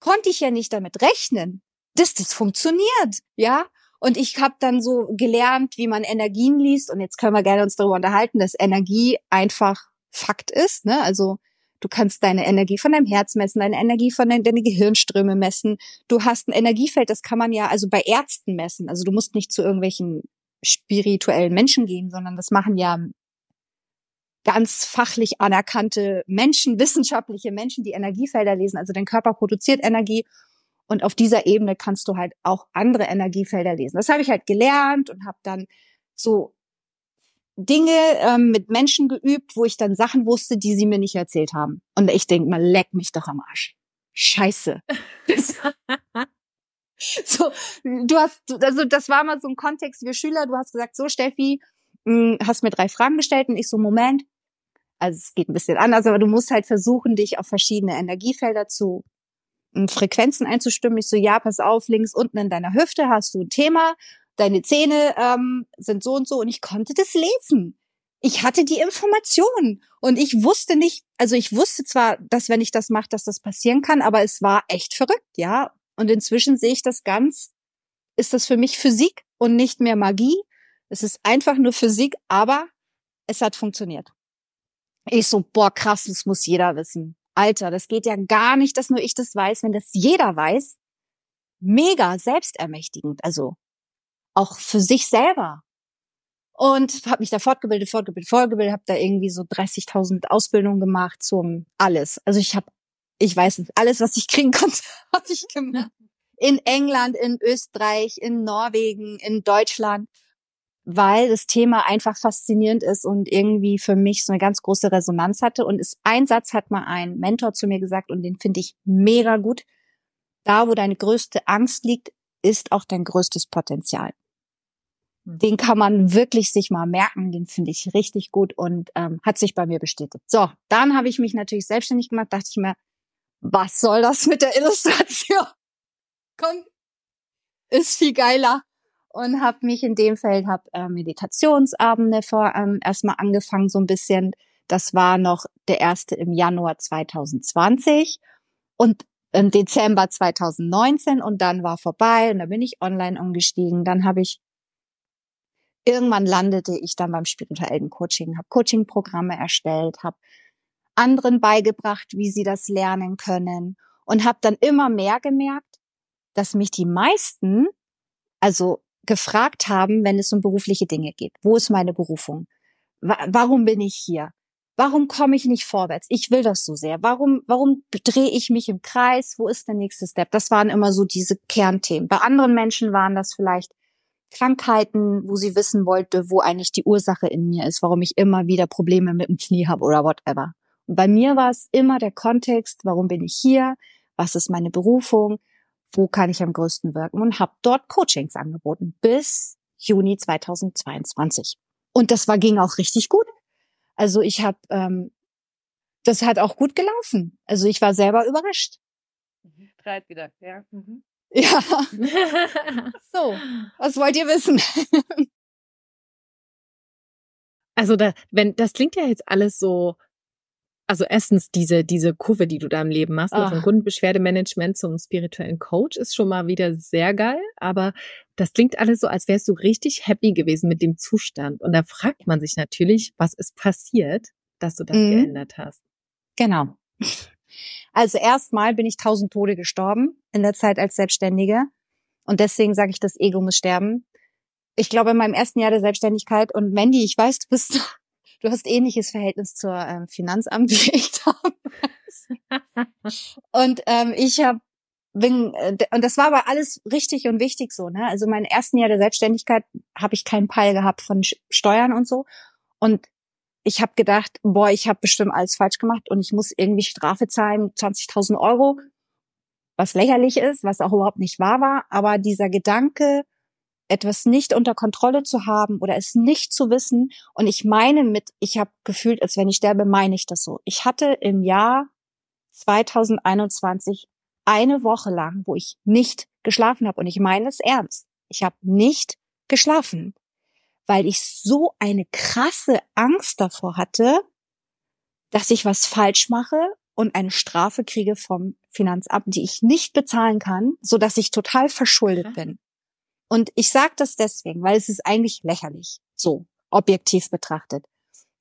Konnte ich ja nicht damit rechnen, dass das funktioniert. Ja. Und ich habe dann so gelernt, wie man Energien liest. Und jetzt können wir gerne uns darüber unterhalten, dass Energie einfach Fakt ist. Ne? Also Du kannst deine Energie von deinem Herz messen, deine Energie von deinen deine Gehirnströme messen. Du hast ein Energiefeld, das kann man ja also bei Ärzten messen. Also du musst nicht zu irgendwelchen spirituellen Menschen gehen, sondern das machen ja ganz fachlich anerkannte Menschen, wissenschaftliche Menschen, die Energiefelder lesen. Also dein Körper produziert Energie und auf dieser Ebene kannst du halt auch andere Energiefelder lesen. Das habe ich halt gelernt und habe dann so Dinge ähm, mit Menschen geübt, wo ich dann Sachen wusste, die sie mir nicht erzählt haben. Und ich denke mal, leck mich doch am Arsch. Scheiße. so, du hast, also das war mal so ein Kontext, wir Schüler, du hast gesagt, so Steffi, mh, hm, hast mir drei Fragen gestellt und ich so, Moment, also es geht ein bisschen anders, aber du musst halt versuchen, dich auf verschiedene Energiefelder zu hm, Frequenzen einzustimmen. Ich so, ja, pass auf, links unten in deiner Hüfte hast du ein Thema deine Zähne ähm, sind so und so und ich konnte das lesen. Ich hatte die Information und ich wusste nicht, also ich wusste zwar, dass wenn ich das mache, dass das passieren kann, aber es war echt verrückt, ja. Und inzwischen sehe ich das ganz, ist das für mich Physik und nicht mehr Magie. Es ist einfach nur Physik, aber es hat funktioniert. Ich so, boah, krass, das muss jeder wissen. Alter, das geht ja gar nicht, dass nur ich das weiß. Wenn das jeder weiß, mega selbstermächtigend. Also auch für sich selber. Und habe mich da fortgebildet, fortgebildet, fortgebildet, habe da irgendwie so 30.000 Ausbildungen gemacht zum alles. Also ich habe, ich weiß nicht, alles, was ich kriegen konnte, habe ich gemacht. In England, in Österreich, in Norwegen, in Deutschland, weil das Thema einfach faszinierend ist und irgendwie für mich so eine ganz große Resonanz hatte. Und ist ein Satz hat mal ein Mentor zu mir gesagt und den finde ich mega gut. Da, wo deine größte Angst liegt, ist auch dein größtes Potenzial. Den kann man wirklich sich mal merken, den finde ich richtig gut und ähm, hat sich bei mir bestätigt. So, dann habe ich mich natürlich selbstständig gemacht, dachte ich mir, was soll das mit der Illustration? komm, ist viel geiler. Und habe mich in dem Feld, habe äh, Meditationsabende vor ähm, erstmal angefangen, so ein bisschen. Das war noch der erste im Januar 2020 und im Dezember 2019 und dann war vorbei und dann bin ich online umgestiegen. Dann habe ich irgendwann landete ich dann beim spirituellen Coaching, habe Coaching-Programme erstellt, habe anderen beigebracht, wie sie das lernen können und habe dann immer mehr gemerkt, dass mich die meisten also gefragt haben, wenn es um berufliche Dinge geht. Wo ist meine Berufung? Warum bin ich hier? Warum komme ich nicht vorwärts? Ich will das so sehr. Warum, warum drehe ich mich im Kreis? Wo ist der nächste Step? Das waren immer so diese Kernthemen. Bei anderen Menschen waren das vielleicht Krankheiten, wo sie wissen wollte, wo eigentlich die Ursache in mir ist, warum ich immer wieder Probleme mit dem Knie habe oder whatever. Und bei mir war es immer der Kontext, warum bin ich hier? Was ist meine Berufung? Wo kann ich am größten wirken? Und habe dort Coachings angeboten bis Juni 2022. Und das war ging auch richtig gut. Also ich habe, ähm, das hat auch gut gelaufen. Also ich war selber überrascht.
Streit wieder, ja. Mhm.
Ja. so, was wollt ihr wissen?
also da, wenn das klingt ja jetzt alles so also erstens diese, diese Kurve, die du da im Leben machst, Ach. vom Kundenbeschwerdemanagement zum spirituellen Coach ist schon mal wieder sehr geil, aber das klingt alles so, als wärst du richtig happy gewesen mit dem Zustand. Und da fragt man sich natürlich, was ist passiert, dass du das mhm. geändert hast.
Genau. Also erstmal bin ich tausend Tode gestorben in der Zeit als Selbstständige. Und deswegen sage ich, das Ego muss sterben. Ich glaube, in meinem ersten Jahr der Selbstständigkeit und Mandy, ich weiß, du bist Du hast ähnliches Verhältnis zur ähm, Finanzamt wie ich damals. und ähm, ich habe bin, äh, und das war aber alles richtig und wichtig so, ne? Also mein ersten Jahr der Selbstständigkeit habe ich keinen Peil gehabt von Steuern und so. Und ich habe gedacht, boah, ich habe bestimmt alles falsch gemacht und ich muss irgendwie Strafe zahlen, 20.000 Euro, was lächerlich ist, was auch überhaupt nicht wahr war. Aber dieser Gedanke, etwas nicht unter Kontrolle zu haben oder es nicht zu wissen. Und ich meine mit, ich habe gefühlt, als wenn ich sterbe, meine ich das so. Ich hatte im Jahr 2021 eine Woche lang, wo ich nicht geschlafen habe. Und ich meine es ernst. Ich habe nicht geschlafen, weil ich so eine krasse Angst davor hatte, dass ich was falsch mache und eine Strafe kriege vom Finanzamt, die ich nicht bezahlen kann, so dass ich total verschuldet bin. Und ich sage das deswegen, weil es ist eigentlich lächerlich, so objektiv betrachtet.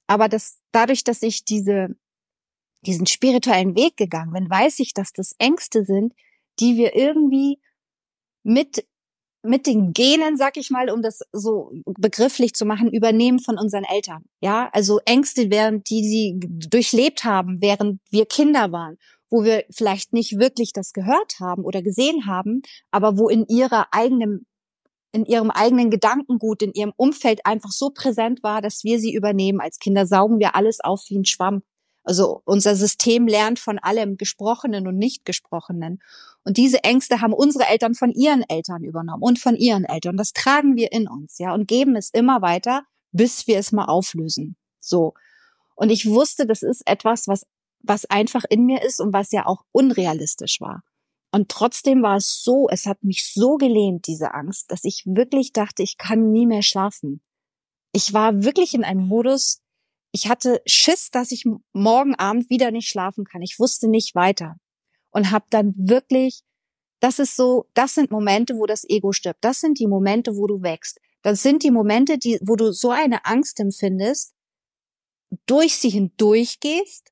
Aber das, dadurch, dass ich diese, diesen spirituellen Weg gegangen bin, weiß ich, dass das Ängste sind, die wir irgendwie mit mit den Genen, sag ich mal, um das so begrifflich zu machen, übernehmen von unseren Eltern. Ja, also Ängste, während die sie durchlebt haben, während wir Kinder waren, wo wir vielleicht nicht wirklich das gehört haben oder gesehen haben, aber wo in ihrer eigenen in ihrem eigenen Gedankengut, in ihrem Umfeld einfach so präsent war, dass wir sie übernehmen. Als Kinder saugen wir alles auf wie ein Schwamm. Also unser System lernt von allem Gesprochenen und Nicht-Gesprochenen. Und diese Ängste haben unsere Eltern von ihren Eltern übernommen und von ihren Eltern. Das tragen wir in uns, ja, und geben es immer weiter, bis wir es mal auflösen. So. Und ich wusste, das ist etwas, was, was einfach in mir ist und was ja auch unrealistisch war. Und trotzdem war es so, es hat mich so gelähmt, diese Angst, dass ich wirklich dachte, ich kann nie mehr schlafen. Ich war wirklich in einem Modus, ich hatte Schiss, dass ich morgen Abend wieder nicht schlafen kann. Ich wusste nicht weiter. Und habe dann wirklich, das ist so, das sind Momente, wo das Ego stirbt. Das sind die Momente, wo du wächst. Das sind die Momente, die, wo du so eine Angst empfindest, durch sie hindurchgehst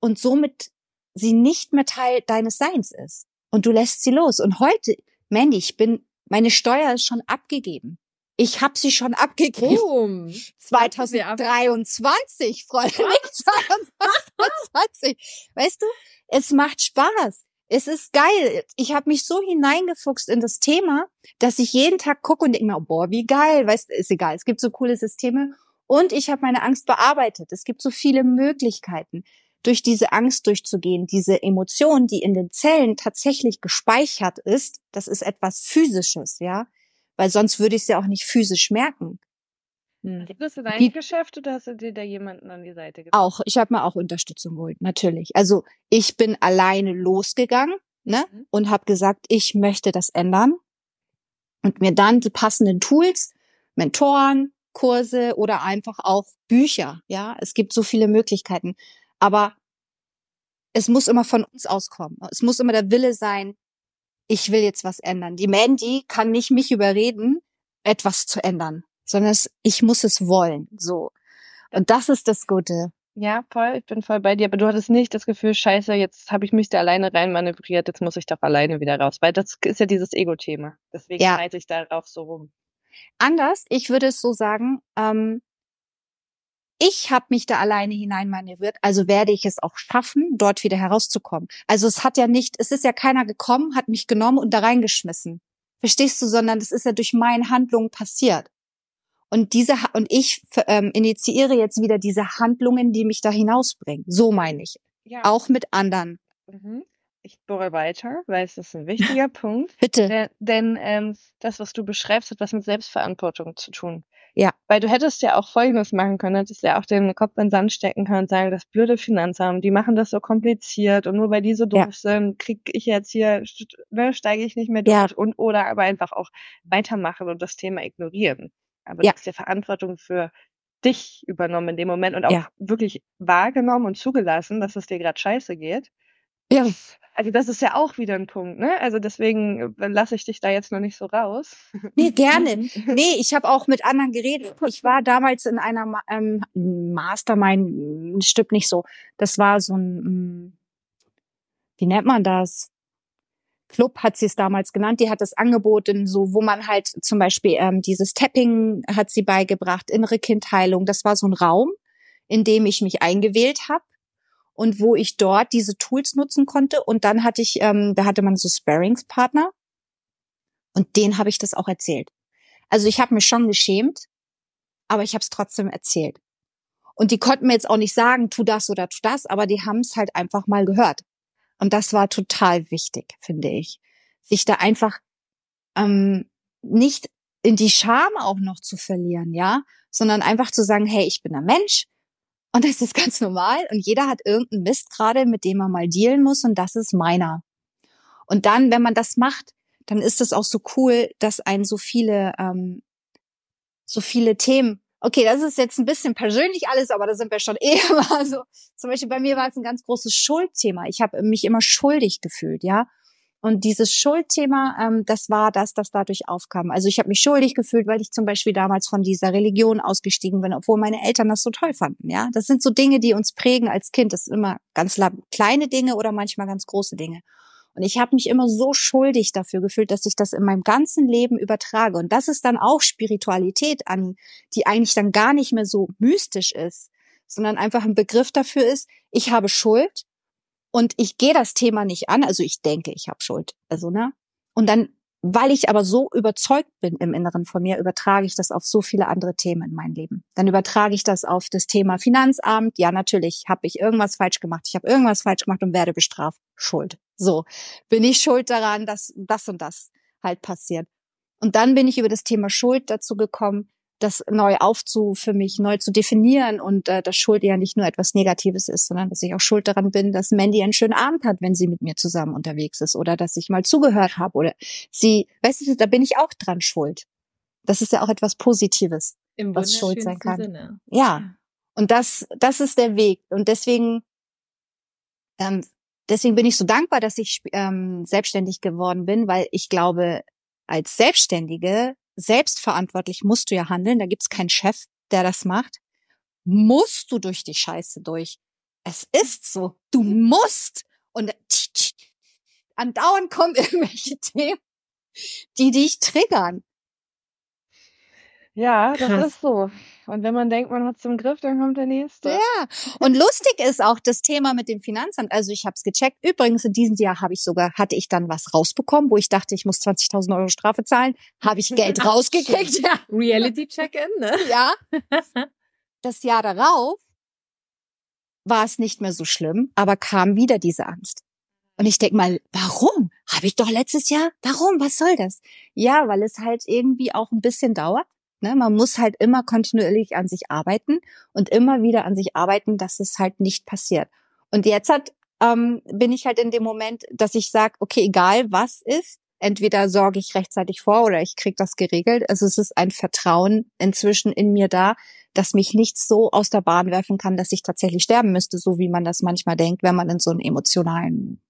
und somit sie nicht mehr Teil deines Seins ist und du lässt sie los. Und heute, Mandy, ich bin, meine Steuer ist schon abgegeben. Ich habe sie schon abgegeben. Boom. 2023, Freunde, nicht 2020. Weißt du, es macht Spaß. Es ist geil. Ich habe mich so hineingefuchst in das Thema, dass ich jeden Tag gucke und denke mir, oh, boah, wie geil. Weißt du, ist egal. Es gibt so coole Systeme. Und ich habe meine Angst bearbeitet. Es gibt so viele Möglichkeiten durch diese Angst durchzugehen, diese Emotion, die in den Zellen tatsächlich gespeichert ist, das ist etwas physisches, ja, weil sonst würde ich es ja auch nicht physisch merken.
Hm. Gibt es dein Geschäft oder hast du dir da jemanden an die Seite
gebracht? Auch, ich habe mir auch Unterstützung geholt, natürlich. Also ich bin alleine losgegangen, ne? Mhm. Und habe gesagt, ich möchte das ändern und mir dann die passenden Tools, Mentoren, Kurse oder einfach auch Bücher, ja? Es gibt so viele Möglichkeiten, aber es muss immer von uns auskommen. Es muss immer der Wille sein, ich will jetzt was ändern. Die Mandy kann nicht mich überreden, etwas zu ändern, sondern es, ich muss es wollen, so. Und das ist das Gute.
Ja, voll, ich bin voll bei dir, aber du hattest nicht das Gefühl, scheiße, jetzt habe ich mich da alleine reinmanövriert, jetzt muss ich doch alleine wieder raus, weil das ist ja dieses Ego-Thema. Deswegen ja. reite ich darauf so rum.
Anders, ich würde es so sagen, ähm, ich habe mich da alleine hineinmanövriert, also werde ich es auch schaffen, dort wieder herauszukommen. Also es hat ja nicht, es ist ja keiner gekommen, hat mich genommen und da reingeschmissen. Verstehst du, sondern es ist ja durch meine Handlungen passiert. Und diese und ich ähm, initiiere jetzt wieder diese Handlungen, die mich da hinausbringen. So meine ich. Ja. Auch mit anderen.
Mhm. Ich bohre weiter, weil es ist ein wichtiger Punkt.
Bitte.
Denn, denn ähm, das, was du beschreibst, hat was mit Selbstverantwortung zu tun.
Ja.
Weil du hättest ja auch Folgendes machen können, hättest ja auch den Kopf in den Sand stecken können und sagen, das blöde Finanzamt, die machen das so kompliziert und nur weil die so doof ja. sind, krieg ich jetzt hier, ne, steige ich nicht mehr durch ja. und oder aber einfach auch weitermachen und das Thema ignorieren. Aber ja. du hast ja Verantwortung für dich übernommen in dem Moment und auch ja. wirklich wahrgenommen und zugelassen, dass es dir gerade scheiße geht.
Ja.
Also das ist ja auch wieder ein Punkt, ne? Also deswegen äh, lasse ich dich da jetzt noch nicht so raus.
Nee, gerne. Nee, ich habe auch mit anderen geredet. Ich war damals in einer ähm, Mastermind, stimmt nicht so. Das war so ein, hm, wie nennt man das? Club hat sie es damals genannt, die hat es angeboten, so wo man halt zum Beispiel ähm, dieses Tapping hat sie beigebracht, innere Kindheilung. Das war so ein Raum, in dem ich mich eingewählt habe und wo ich dort diese Tools nutzen konnte. Und dann hatte ich, ähm, da hatte man so Sparringspartner und denen habe ich das auch erzählt. Also ich habe mich schon geschämt, aber ich habe es trotzdem erzählt. Und die konnten mir jetzt auch nicht sagen, tu das oder tu das, aber die haben es halt einfach mal gehört. Und das war total wichtig, finde ich. Sich da einfach ähm, nicht in die Scham auch noch zu verlieren, ja, sondern einfach zu sagen, hey, ich bin ein Mensch und das ist ganz normal und jeder hat irgendeinen Mist gerade, mit dem er mal dealen muss und das ist meiner. Und dann, wenn man das macht, dann ist es auch so cool, dass ein so viele ähm, so viele Themen okay, das ist jetzt ein bisschen persönlich alles, aber da sind wir schon eh immer so. Zum Beispiel bei mir war es ein ganz großes Schuldthema. Ich habe mich immer schuldig gefühlt, ja. Und dieses Schuldthema, ähm, das war das, das dadurch aufkam. Also ich habe mich schuldig gefühlt, weil ich zum Beispiel damals von dieser Religion ausgestiegen bin, obwohl meine Eltern das so toll fanden. Ja, das sind so Dinge, die uns prägen als Kind. Das sind immer ganz kleine Dinge oder manchmal ganz große Dinge. Und ich habe mich immer so schuldig dafür gefühlt, dass ich das in meinem ganzen Leben übertrage. Und das ist dann auch Spiritualität an, die eigentlich dann gar nicht mehr so mystisch ist, sondern einfach ein Begriff dafür ist, ich habe Schuld und ich gehe das Thema nicht an. Also ich denke, ich habe Schuld. Also, ne? Und dann weil ich aber so überzeugt bin im Inneren von mir, übertrage ich das auf so viele andere Themen in mein Leben. Dann übertrage ich das auf das Thema Finanzamt. Ja, natürlich habe ich irgendwas falsch gemacht. Ich habe irgendwas falsch gemacht und werde bestraft. Schuld. So, bin ich schuld daran, dass das und das halt passiert. Und dann bin ich über das Thema Schuld dazu gekommen, das neu aufzu für mich neu zu definieren und äh, dass Schuld ja nicht nur etwas Negatives ist, sondern dass ich auch schuld daran bin, dass Mandy einen schönen Abend hat, wenn sie mit mir zusammen unterwegs ist oder dass ich mal zugehört habe oder sie, weißt du, da bin ich auch dran schuld. Das ist ja auch etwas Positives,
Im was schuld sein kann. Sinne.
Ja, und das, das ist der Weg und deswegen, ähm, deswegen bin ich so dankbar, dass ich ähm, selbstständig geworden bin, weil ich glaube, als Selbstständige selbstverantwortlich musst du ja handeln. Da gibt's keinen Chef, der das macht. Musst du durch die Scheiße durch. Es ist so. Du musst. Und andauernd kommen irgendwelche Themen, die dich triggern.
Ja, das Krass. ist so. Und wenn man denkt, man hat es im Griff, dann kommt der nächste.
Ja. Und lustig ist auch das Thema mit dem Finanzamt. Also ich habe es gecheckt. Übrigens in diesem Jahr habe ich sogar hatte ich dann was rausbekommen, wo ich dachte, ich muss 20.000 Euro Strafe zahlen. Habe ich Geld rausgekriegt. Ja.
Reality Check-in, ne?
Ja. Das Jahr darauf war es nicht mehr so schlimm, aber kam wieder diese Angst. Und ich denk mal, warum? Habe ich doch letztes Jahr? Warum? Was soll das? Ja, weil es halt irgendwie auch ein bisschen dauert Ne? Man muss halt immer kontinuierlich an sich arbeiten und immer wieder an sich arbeiten, dass es halt nicht passiert. Und jetzt hat ähm, bin ich halt in dem Moment, dass ich sage, okay, egal was ist, entweder sorge ich rechtzeitig vor oder ich krieg das geregelt. Also es ist ein Vertrauen inzwischen in mir da, dass mich nichts so aus der Bahn werfen kann, dass ich tatsächlich sterben müsste, so wie man das manchmal denkt, wenn man in so einem emotionalen,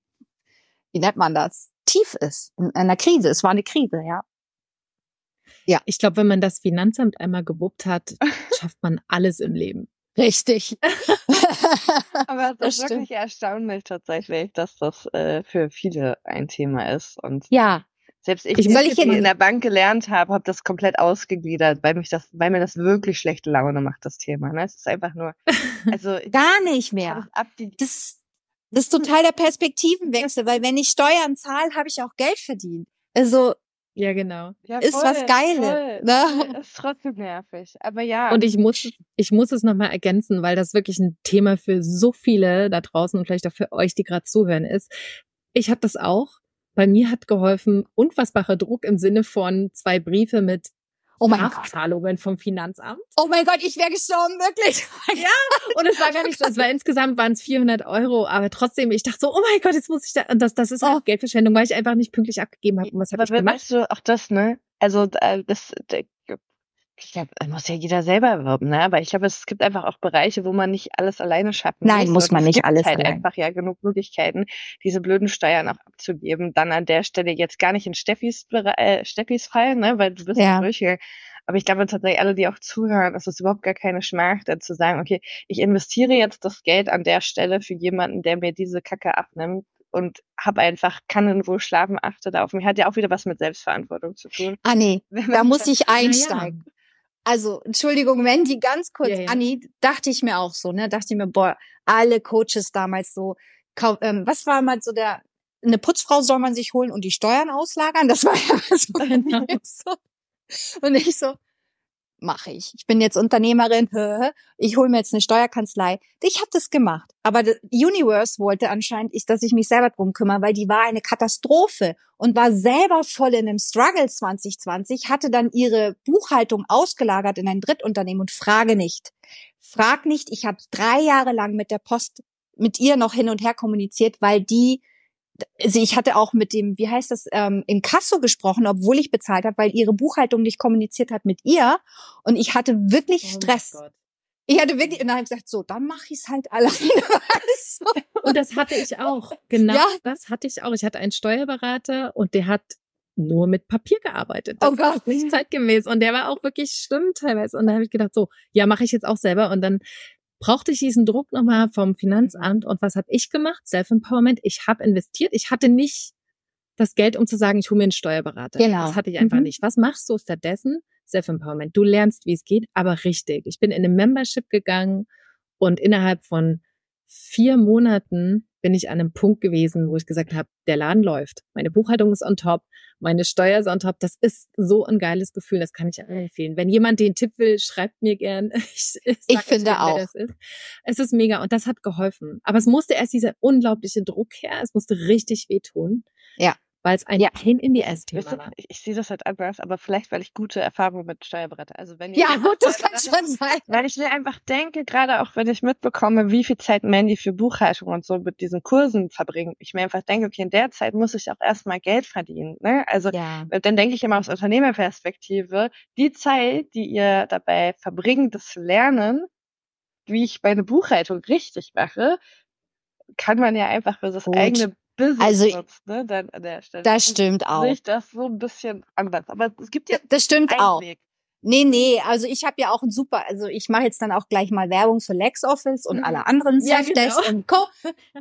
wie nennt man das, tief ist, in einer Krise. Es war eine Krise, ja.
Ja. Ich glaube, wenn man das Finanzamt einmal gewuppt hat, schafft man alles im Leben.
Richtig.
Aber das, das ist wirklich erstaunlich tatsächlich, dass das äh, für viele ein Thema ist. Und
ja.
Selbst ich, ich die ich in der Bank gelernt habe, habe das komplett ausgegliedert, weil mich das, weil mir das wirklich schlechte Laune macht, das Thema. Ne? Es ist einfach nur, also
gar nicht mehr. Das, das ist total der Perspektivenwechsel, weil wenn ich Steuern zahle, habe ich auch Geld verdient. Also
ja, genau.
Ja, voll, ist was Geiles. Ne?
Ist trotzdem nervig. Aber ja.
Und ich muss, ich muss es nochmal ergänzen, weil das wirklich ein Thema für so viele da draußen und vielleicht auch für euch, die gerade zuhören, ist. Ich habe das auch. Bei mir hat geholfen unfassbarer Druck im Sinne von zwei Briefe mit Oh mein Nachzahlungen vom Finanzamt.
Oh mein Gott, ich wäre gestorben, wirklich.
ja, und es war gar nicht so, es war insgesamt waren es 400 Euro, aber trotzdem, ich dachte so, oh mein Gott, jetzt muss ich da, und das, das ist halt oh. Geldverschwendung, weil ich einfach nicht pünktlich abgegeben habe. Und was habe ich gemacht? Weißt
du, auch das, ne? Also, äh, das, ich glaube, muss ja jeder selber erwerben, ne? Aber ich glaube, es gibt einfach auch Bereiche, wo man nicht alles alleine schaffen
Nein, muss, muss man nicht alles
halt allein. einfach ja genug Möglichkeiten, diese blöden Steuern auch abzugeben. Dann an der Stelle jetzt gar nicht in Steffis, äh, Steffis Fall, ne? Weil du bist ja durch Aber ich glaube tatsächlich alle, die auch zuhören, ist es überhaupt gar keine Schmach, dann zu sagen, okay, ich investiere jetzt das Geld an der Stelle für jemanden, der mir diese Kacke abnimmt und habe einfach, kann in Ruhe schlafen, achte da auf mich. Hat ja auch wieder was mit Selbstverantwortung zu tun.
Ah nee, da muss ich einsteigen. Also Entschuldigung, Wendy, ganz kurz, ja, ja. Anni, dachte ich mir auch so, ne? Dachte ich mir, boah, alle Coaches damals so, ähm, was war mal so der, eine Putzfrau soll man sich holen und die Steuern auslagern? Das war ja was genau. so. Und ich so, mache ich. Ich bin jetzt Unternehmerin, ich hole mir jetzt eine Steuerkanzlei. Ich habe das gemacht. Aber Universe wollte anscheinend, dass ich mich selber drum kümmere, weil die war eine Katastrophe und war selber voll in einem Struggle 2020, hatte dann ihre Buchhaltung ausgelagert in ein Drittunternehmen und frage nicht. Frag nicht, ich habe drei Jahre lang mit der Post, mit ihr noch hin und her kommuniziert, weil die also ich hatte auch mit dem, wie heißt das, ähm, im Kasso gesprochen, obwohl ich bezahlt habe, weil ihre Buchhaltung nicht kommuniziert hat mit ihr. Und ich hatte wirklich oh Stress. Ich hatte wirklich, und dann habe ich gesagt, so, dann mache ich es halt alleine.
und das hatte ich auch. Genau, ja. das hatte ich auch. Ich hatte einen Steuerberater und der hat nur mit Papier gearbeitet. Das oh Gott. Ist nicht zeitgemäß. Und der war auch wirklich schlimm teilweise. Und da habe ich gedacht, so, ja, mache ich jetzt auch selber. Und dann brauchte ich diesen Druck nochmal vom Finanzamt. Und was habe ich gemacht? Self-Empowerment. Ich habe investiert. Ich hatte nicht das Geld, um zu sagen, ich hole mir einen Steuerberater. Genau. Das hatte ich einfach mhm. nicht. Was machst du stattdessen? Self-Empowerment. Du lernst, wie es geht, aber richtig. Ich bin in eine Membership gegangen und innerhalb von vier Monaten bin ich an einem Punkt gewesen, wo ich gesagt habe, der Laden läuft. Meine Buchhaltung ist on top, meine Steuer ist on top. Das ist so ein geiles Gefühl, das kann ich allen empfehlen. Wenn jemand den Tipp will, schreibt mir gern.
Ich, ich, ich finde nicht, auch.
Ist. Es ist mega und das hat geholfen. Aber es musste erst dieser unglaubliche Druck her. Es musste richtig wehtun.
Ja
weil es ein ja. Pain in die S-Thema war.
Ich, ich sehe das halt anders, aber vielleicht, weil ich gute Erfahrungen mit Steuerberater. Also wenn
ja, gut, das kann schon sein.
Weil ich mir einfach denke, gerade auch wenn ich mitbekomme, wie viel Zeit Mandy für Buchhaltung und so mit diesen Kursen verbringt, ich mir einfach denke, okay, in der Zeit muss ich auch erstmal Geld verdienen. Ne? Also ja. dann denke ich immer aus Unternehmerperspektive, die Zeit, die ihr dabei verbringt, das Lernen, wie ich meine Buchhaltung richtig mache, kann man ja einfach für das Gut. eigene Business also, nutzt, ne, dann an der Stelle.
Das stimmt auch. Sehe
das so ein bisschen anders. Aber es gibt ja
Das stimmt einen auch. Weg. Nee, nee, also ich habe ja auch ein super, also ich mache jetzt dann auch gleich mal Werbung für LexOffice und mhm. alle anderen Selfdesk ja, genau. und Co.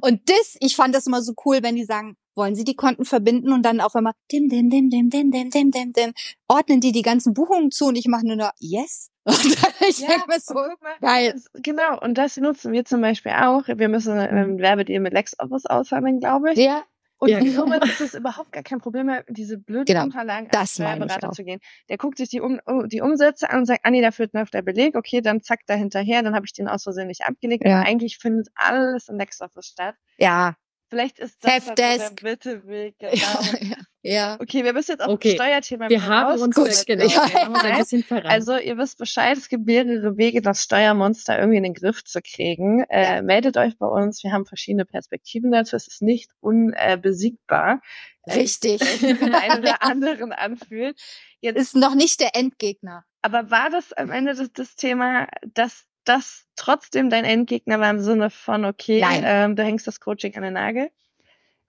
Und das, ich fand das immer so cool, wenn die sagen, wollen Sie die Konten verbinden und dann auf einmal dim dim dim dim dim dim dim dim dim ordnen die die ganzen Buchungen zu und ich mache nur noch yes. Und ich ja, denke mir so mal, geil.
Genau und das nutzen wir zum Beispiel auch. Wir müssen ein Werbedeal mit LexOffice aushandeln, glaube ich.
Ja.
Und ja, genau. somit ist es überhaupt gar kein Problem mehr, diese blöden genau, Unterlagen
als Steuerberater
zu gehen. Der guckt sich die, um, oh, die Umsätze an und sagt, Anni, da fehlt noch der Beleg. Okay, dann zack, da hinterher. Dann habe ich den aus Versehen nicht abgelegt. Ja. Aber eigentlich findet alles in LexOffice statt.
Ja.
Vielleicht ist das
Helpdesk.
der Mittelweg. Genau. Ja, ja.
Ja.
Okay, wir müssen jetzt auf okay. Steuerthema
Wir haben uns gut, genau. ja. wir haben uns ein bisschen verrannt.
Also ihr wisst Bescheid, es gibt mehrere Wege, das Steuermonster irgendwie in den Griff zu kriegen. Äh, meldet euch bei uns, wir haben verschiedene Perspektiven dazu. Es ist nicht unbesiegbar.
Äh, Richtig.
Äh, den einen oder anderen anfühlt.
Jetzt, ist noch nicht der Endgegner.
Aber war das am Ende das, das Thema, dass das trotzdem dein Endgegner war im Sinne von, okay, ähm, du hängst das Coaching an den Nagel?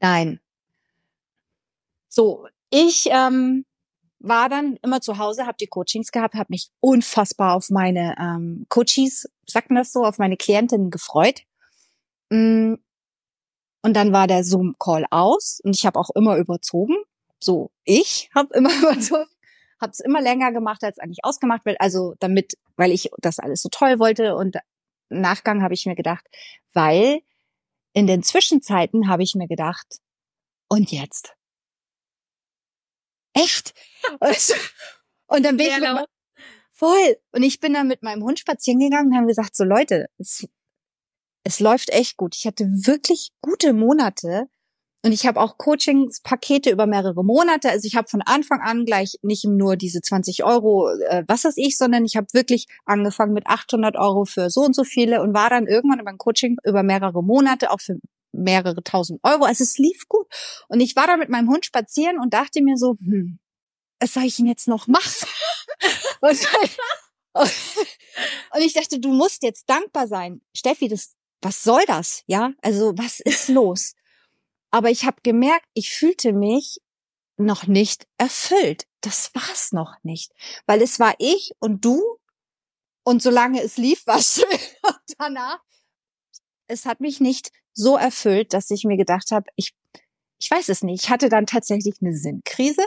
Nein. So, ich ähm, war dann immer zu Hause, habe die Coachings gehabt, habe mich unfassbar auf meine ähm, Coaches, sagt man das so, auf meine Klientinnen gefreut. Mm, und dann war der Zoom-Call aus und ich habe auch immer überzogen. So, ich habe immer überzogen, habe es immer länger gemacht, als eigentlich ausgemacht wird. Also damit, weil ich das alles so toll wollte. Und im Nachgang habe ich mir gedacht, weil in den Zwischenzeiten habe ich mir gedacht, und jetzt? Echt? Und dann bin ich mit, voll. Und ich bin dann mit meinem Hund spazieren gegangen und haben gesagt, so Leute, es, es läuft echt gut. Ich hatte wirklich gute Monate. Und ich habe auch Coachingspakete über mehrere Monate. Also ich habe von Anfang an gleich nicht nur diese 20 Euro, äh, was weiß ich, sondern ich habe wirklich angefangen mit 800 Euro für so und so viele und war dann irgendwann über ein Coaching über mehrere Monate auch für mehrere tausend Euro. Also es lief gut. Und ich war da mit meinem Hund spazieren und dachte mir so, hm, was soll ich denn jetzt noch machen? und, und ich dachte, du musst jetzt dankbar sein. Steffi, das, was soll das? Ja, also was ist los? Aber ich habe gemerkt, ich fühlte mich noch nicht erfüllt. Das war's noch nicht, weil es war ich und du und solange es lief, war es schön. Und danach, es hat mich nicht so erfüllt, dass ich mir gedacht habe, ich ich weiß es nicht. Ich hatte dann tatsächlich eine Sinnkrise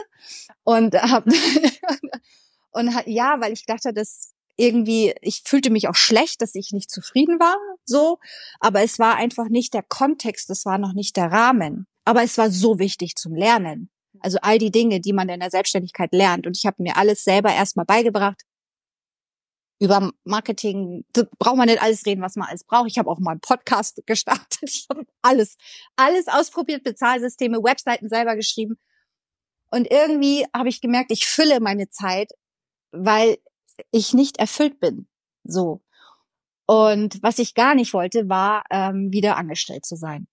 und hab, und ja, weil ich dachte, dass irgendwie ich fühlte mich auch schlecht, dass ich nicht zufrieden war, so, aber es war einfach nicht der Kontext, es war noch nicht der Rahmen, aber es war so wichtig zum Lernen. Also all die Dinge, die man in der Selbstständigkeit lernt und ich habe mir alles selber erstmal beigebracht über Marketing, braucht man nicht alles reden, was man alles braucht. Ich habe auch mal einen Podcast gestartet. Ich habe alles, alles ausprobiert, Bezahlsysteme, Webseiten selber geschrieben. Und irgendwie habe ich gemerkt, ich fülle meine Zeit, weil ich nicht erfüllt bin. So. Und was ich gar nicht wollte, war ähm, wieder angestellt zu sein.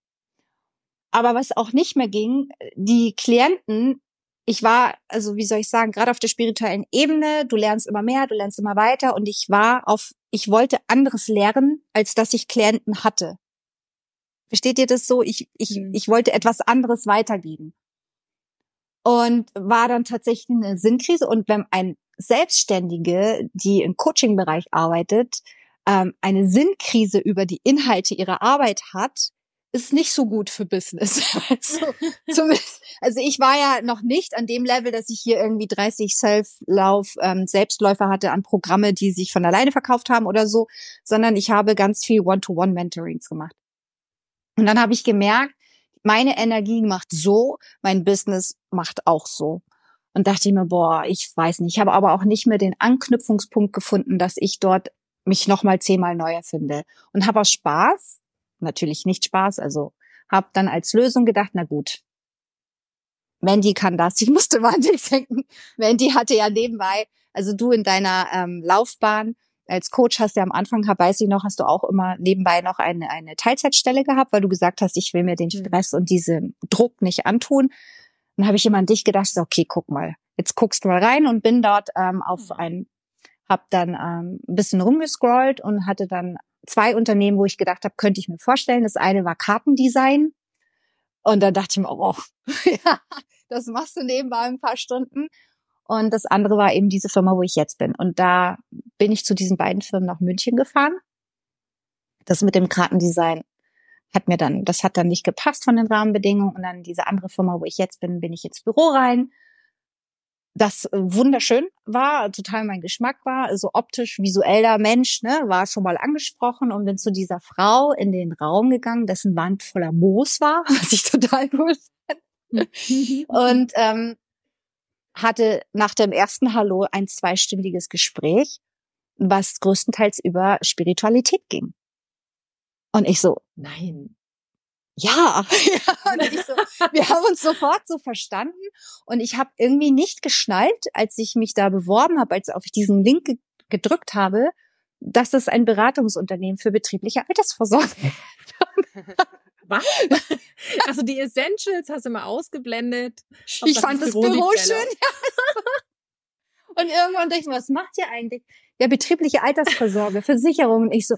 Aber was auch nicht mehr ging, die Klienten ich war, also wie soll ich sagen, gerade auf der spirituellen Ebene, du lernst immer mehr, du lernst immer weiter und ich war auf, ich wollte anderes lernen, als dass ich Klienten hatte. Versteht ihr das so? Ich, ich, mhm. ich wollte etwas anderes weitergeben. Und war dann tatsächlich eine Sinnkrise. Und wenn ein Selbstständige, die im Coaching-Bereich arbeitet, ähm, eine Sinnkrise über die Inhalte ihrer Arbeit hat, ist nicht so gut für Business. Also, zumindest, also ich war ja noch nicht an dem Level, dass ich hier irgendwie 30 Self-Lauf, ähm, Selbstläufer hatte an Programme, die sich von alleine verkauft haben oder so, sondern ich habe ganz viel One-to-One-Mentorings gemacht. Und dann habe ich gemerkt, meine Energie macht so, mein Business macht auch so. Und dachte ich mir, boah, ich weiß nicht. Ich habe aber auch nicht mehr den Anknüpfungspunkt gefunden, dass ich dort mich nochmal zehnmal neu erfinde. Und habe aus Spaß natürlich nicht Spaß. Also habe dann als Lösung gedacht, na gut, Mandy kann das. Ich musste dich denken. Mandy hatte ja nebenbei, also du in deiner ähm, Laufbahn als Coach hast ja am Anfang, weiß ich noch, hast du auch immer nebenbei noch eine, eine Teilzeitstelle gehabt, weil du gesagt hast, ich will mir den mhm. Stress und diesen Druck nicht antun. Dann habe ich immer an dich gedacht, so, okay, guck mal, jetzt guckst du mal rein und bin dort ähm, auf mhm. ein, hab dann ähm, ein bisschen rumgescrollt und hatte dann zwei Unternehmen, wo ich gedacht habe, könnte ich mir vorstellen. Das eine war Kartendesign. Und dann dachte ich mir, oh, ja, das machst du nebenbei ein paar Stunden. Und das andere war eben diese Firma, wo ich jetzt bin. Und da bin ich zu diesen beiden Firmen nach München gefahren. Das mit dem Kartendesign hat mir dann, das hat dann nicht gepasst von den Rahmenbedingungen. Und dann diese andere Firma, wo ich jetzt bin, bin ich ins Büro rein das äh, wunderschön war, total mein Geschmack war, also optisch, visueller Mensch, ne, war schon mal angesprochen und bin zu dieser Frau in den Raum gegangen, dessen Wand voller Moos war, was ich total cool fand. und ähm, hatte nach dem ersten Hallo ein zweistündiges Gespräch, was größtenteils über Spiritualität ging. Und ich so, nein, ja, ja so, wir haben uns sofort so verstanden und ich habe irgendwie nicht geschnallt, als ich mich da beworben habe, als ich diesen Link ge gedrückt habe, dass es ein Beratungsunternehmen für betriebliche Altersvorsorge ist.
Was? Also die Essentials hast du mal ausgeblendet.
Ich fand das Büro, Büro schön. Und irgendwann dachte ich mir, was macht ihr eigentlich? Ja, betriebliche Altersvorsorge, Versicherungen. Ich so,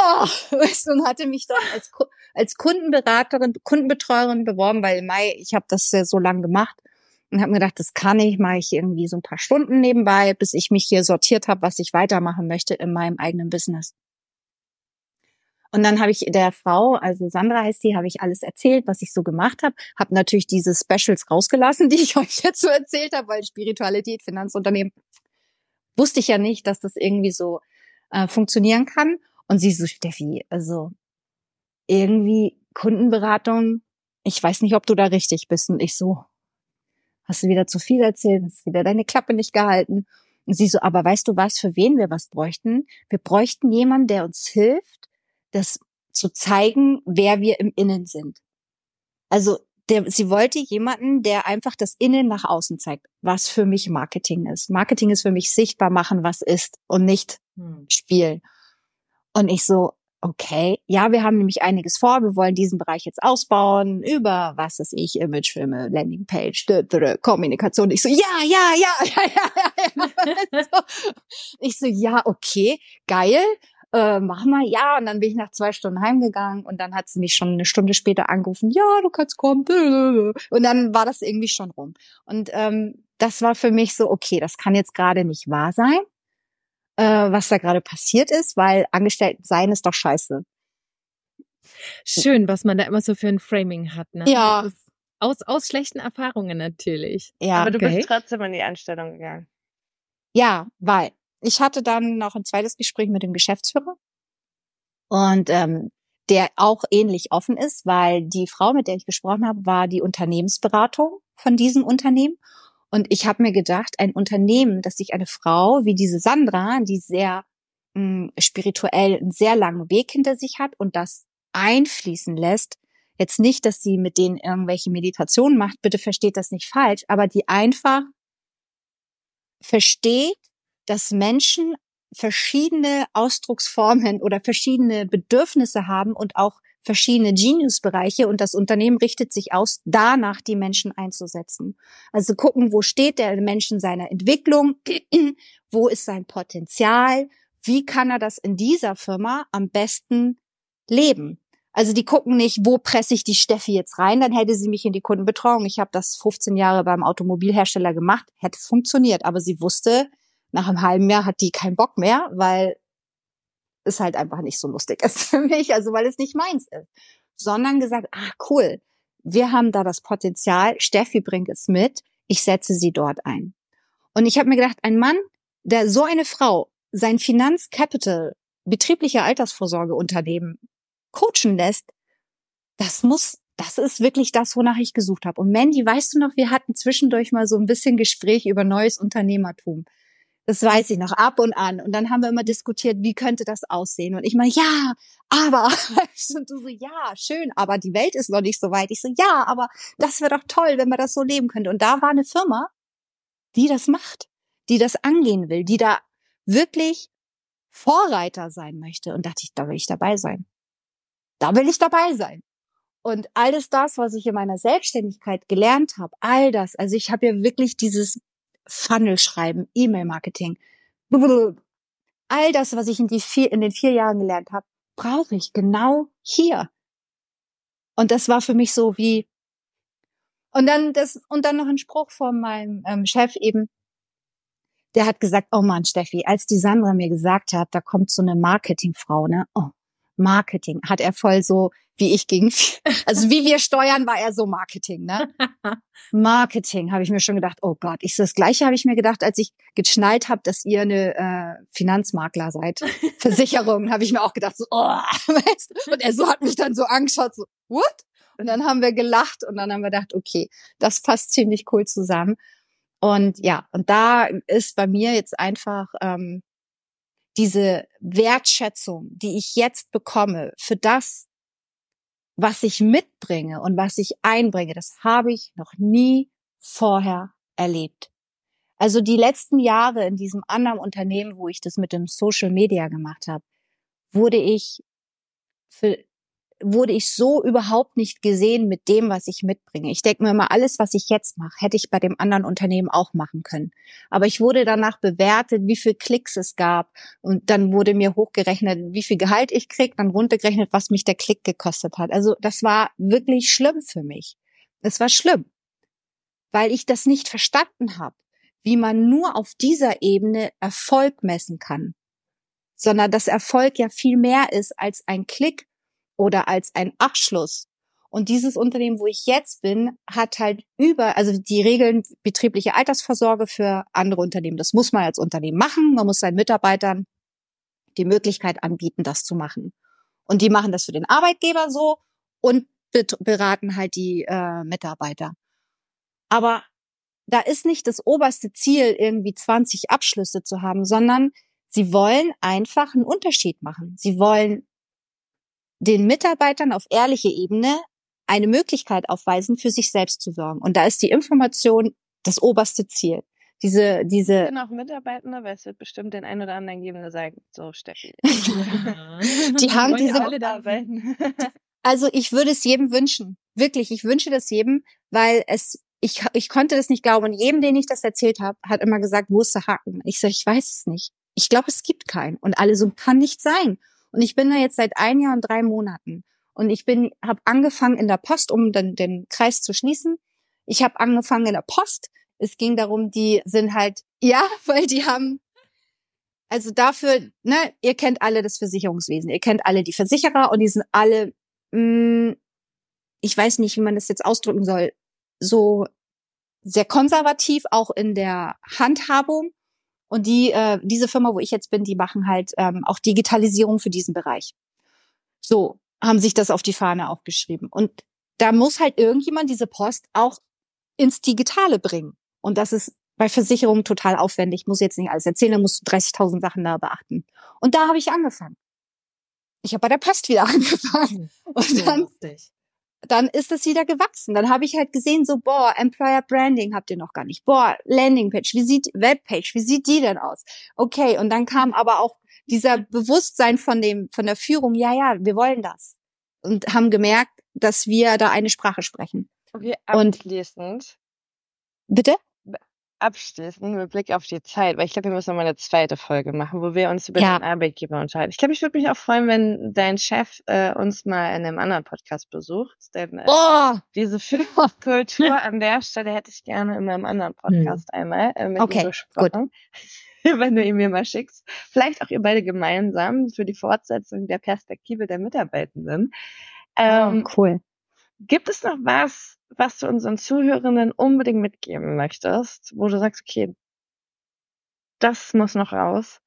oh, weißt du, und hatte mich dann als, als Kundenberaterin, Kundenbetreuerin beworben, weil Mai, ich habe das ja so lange gemacht und habe mir gedacht, das kann ich, mache ich irgendwie so ein paar Stunden nebenbei, bis ich mich hier sortiert habe, was ich weitermachen möchte in meinem eigenen Business. Und dann habe ich der Frau, also Sandra heißt die, habe ich alles erzählt, was ich so gemacht habe. Habe natürlich diese Specials rausgelassen, die ich euch jetzt so erzählt habe, weil Spiritualität, Finanzunternehmen, wusste ich ja nicht, dass das irgendwie so äh, funktionieren kann. Und sie so, Steffi, also irgendwie Kundenberatung, ich weiß nicht, ob du da richtig bist. Und ich so, hast du wieder zu viel erzählt, hast wieder deine Klappe nicht gehalten. Und sie so, aber weißt du was, für wen wir was bräuchten? Wir bräuchten jemanden, der uns hilft, das zu zeigen, wer wir im Innen sind. Also der, sie wollte jemanden, der einfach das Innen nach außen zeigt, was für mich Marketing ist. Marketing ist für mich sichtbar machen, was ist und nicht hm. spielen. Und ich so, okay, ja, wir haben nämlich einiges vor. Wir wollen diesen Bereich jetzt ausbauen über, was ist ich, Imagefilme, Landingpage, Kommunikation. Ich so, ja, ja, ja, ja, ja, ja. ich so, ja, okay, geil. Äh, mach mal, ja. Und dann bin ich nach zwei Stunden heimgegangen und dann hat sie mich schon eine Stunde später angerufen, ja, du kannst kommen. Und dann war das irgendwie schon rum. Und ähm, das war für mich so, okay, das kann jetzt gerade nicht wahr sein äh, was da gerade passiert ist, weil Angestellten sein ist doch scheiße.
Schön, was man da immer so für ein Framing hat. Ne?
Ja.
Aus, aus schlechten Erfahrungen natürlich.
Ja. Aber du okay. bist trotzdem in die Anstellung gegangen.
Ja, weil ich hatte dann noch ein zweites Gespräch mit dem Geschäftsführer und ähm, der auch ähnlich offen ist, weil die Frau, mit der ich gesprochen habe, war die Unternehmensberatung von diesem Unternehmen und ich habe mir gedacht, ein Unternehmen, das sich eine Frau wie diese Sandra, die sehr mh, hm, spirituell einen sehr langen Weg hinter sich hat und das einfließen lässt, jetzt nicht, dass sie mit denen irgendwelche Meditationen macht, bitte versteht das nicht falsch, aber die einfach versteht, dass Menschen verschiedene Ausdrucksformen oder verschiedene Bedürfnisse haben und auch verschiedene Genius-Bereiche und das Unternehmen richtet sich aus, danach die Menschen einzusetzen. Also gucken, wo steht der Mensch in seiner Entwicklung, wo ist sein Potenzial, wie kann er das in dieser Firma am besten leben. Also die gucken nicht, wo presse ich die Steffi jetzt rein, dann hätte sie mich in die Kundenbetreuung. Ich habe das 15 Jahre beim Automobilhersteller gemacht, hätte funktioniert, aber sie wusste, nach einem halben Jahr hat die keinen Bock mehr, weil es halt einfach nicht so lustig ist für mich, also weil es nicht meins ist, sondern gesagt, ah cool, wir haben da das Potenzial, Steffi bringt es mit, ich setze sie dort ein. Und ich habe mir gedacht, ein Mann, der so eine Frau sein Finanzcapital, betriebliche Altersvorsorgeunternehmen coachen lässt, das muss, das ist wirklich das, wonach ich gesucht habe. Und Mandy, weißt du noch, wir hatten zwischendurch mal so ein bisschen Gespräch über neues Unternehmertum. Das weiß ich noch, ab und an. Und dann haben wir immer diskutiert, wie könnte das aussehen? Und ich meine, ja, aber, und du so, ja, schön, aber die Welt ist noch nicht so weit. Ich so, ja, aber das wäre doch toll, wenn man das so leben könnte. Und da war eine Firma, die das macht, die das angehen will, die da wirklich Vorreiter sein möchte. Und dachte ich, da will ich dabei sein. Da will ich dabei sein. Und alles das, was ich in meiner Selbstständigkeit gelernt habe, all das, also ich habe ja wirklich dieses Funnel schreiben, E-Mail-Marketing. All das, was ich in, die vier, in den vier Jahren gelernt habe, brauche ich genau hier. Und das war für mich so wie, und dann das, und dann noch ein Spruch von meinem ähm, Chef eben, der hat gesagt, oh Mann, Steffi, als die Sandra mir gesagt hat, da kommt so eine Marketingfrau, ne? Oh, Marketing hat er voll so wie ich gegen, also wie wir steuern, war er so Marketing, ne? Marketing, habe ich mir schon gedacht, oh Gott, ich so das Gleiche habe ich mir gedacht, als ich geschnallt habe, dass ihr eine äh, Finanzmakler seid. Versicherung, habe ich mir auch gedacht, so, oh, weißt du? Und er so hat mich dann so angeschaut, so, what? Und dann haben wir gelacht und dann haben wir gedacht, okay, das passt ziemlich cool zusammen. Und ja, und da ist bei mir jetzt einfach ähm, diese Wertschätzung, die ich jetzt bekomme für das, was ich mitbringe und was ich einbringe, das habe ich noch nie vorher erlebt. Also die letzten Jahre in diesem anderen Unternehmen, wo ich das mit dem Social Media gemacht habe, wurde ich für wurde ich so überhaupt nicht gesehen mit dem, was ich mitbringe. Ich denke mir immer, alles, was ich jetzt mache, hätte ich bei dem anderen Unternehmen auch machen können. Aber ich wurde danach bewertet, wie viel Klicks es gab. Und dann wurde mir hochgerechnet, wie viel Gehalt ich krieg, dann runtergerechnet, was mich der Klick gekostet hat. Also das war wirklich schlimm für mich. Es war schlimm, weil ich das nicht verstanden habe, wie man nur auf dieser Ebene Erfolg messen kann sondern dass Erfolg ja viel mehr ist als ein Klick oder als ein Abschluss. Und dieses Unternehmen, wo ich jetzt bin, hat halt über, also die Regeln betriebliche Altersvorsorge für andere Unternehmen. Das muss man als Unternehmen machen. Man muss seinen Mitarbeitern die Möglichkeit anbieten, das zu machen. Und die machen das für den Arbeitgeber so und beraten halt die äh, Mitarbeiter. Aber da ist nicht das oberste Ziel, irgendwie 20 Abschlüsse zu haben, sondern sie wollen einfach einen Unterschied machen. Sie wollen den Mitarbeitern auf ehrliche Ebene eine Möglichkeit aufweisen, für sich selbst zu sorgen. Und da ist die Information das oberste Ziel. Diese, diese.
Ich bin auch Mitarbeitende, weil es wird bestimmt den einen oder anderen geben, der sagt, so Steffi.
die haben diese. Alle da arbeiten. also ich würde es jedem wünschen. Wirklich, ich wünsche das jedem, weil es, ich, ich konnte das nicht glauben. Und jedem, den ich das erzählt habe, hat immer gesagt, wo ist der Haken? Ich sage, ich weiß es nicht. Ich glaube, es gibt keinen. Und alle so, kann nicht sein. Und ich bin da jetzt seit ein Jahr und drei Monaten. Und ich bin, habe angefangen in der Post, um dann den Kreis zu schließen. Ich habe angefangen in der Post. Es ging darum, die sind halt, ja, weil die haben, also dafür, ne, ihr kennt alle das Versicherungswesen, ihr kennt alle die Versicherer und die sind alle, mh, mm, ich weiß nicht, wie man das jetzt ausdrücken soll, so sehr konservativ auch in der Handhabung und die, äh, diese Firma, wo ich jetzt bin, die machen halt ähm, auch Digitalisierung für diesen Bereich. So haben sich das auf die Fahne auch geschrieben. Und da muss halt irgendjemand diese Post auch ins Digitale bringen. Und das ist bei Versicherungen total aufwendig. Ich muss jetzt nicht alles erzählen, da musst du 30.000 Sachen da beachten. Und da habe ich angefangen. Ich habe bei der Post wieder angefangen. Und dann, dann ist es wieder gewachsen. Dann habe ich halt gesehen, so, boah, Employer Branding habt ihr noch gar nicht. Boah, Landingpage, wie sieht, Webpage, wie sieht die denn aus? Okay, und dann kam aber auch dieser Bewusstsein von dem, von der Führung, ja, ja, wir wollen das. Und haben gemerkt, dass wir da eine Sprache sprechen.
Okay, abschließend. Und,
bitte?
Abschließen mit Blick auf die Zeit, weil ich glaube, wir müssen nochmal eine zweite Folge machen, wo wir uns über ja. den Arbeitgeber unterhalten. Ich glaube, ich würde mich auch freuen, wenn dein Chef äh, uns mal in einem anderen Podcast besucht. Denn äh, oh. diese Filmkultur an der Stelle hätte ich gerne in meinem anderen hm. Podcast hm. einmal äh, mit okay, ihm besprochen. wenn du ihn mir mal schickst. Vielleicht auch ihr beide gemeinsam für die Fortsetzung der Perspektive der Mitarbeitenden.
Oh, ähm, oh, cool.
Gibt es noch was, was du unseren Zuhörenden unbedingt mitgeben möchtest, wo du sagst, okay, das muss noch raus?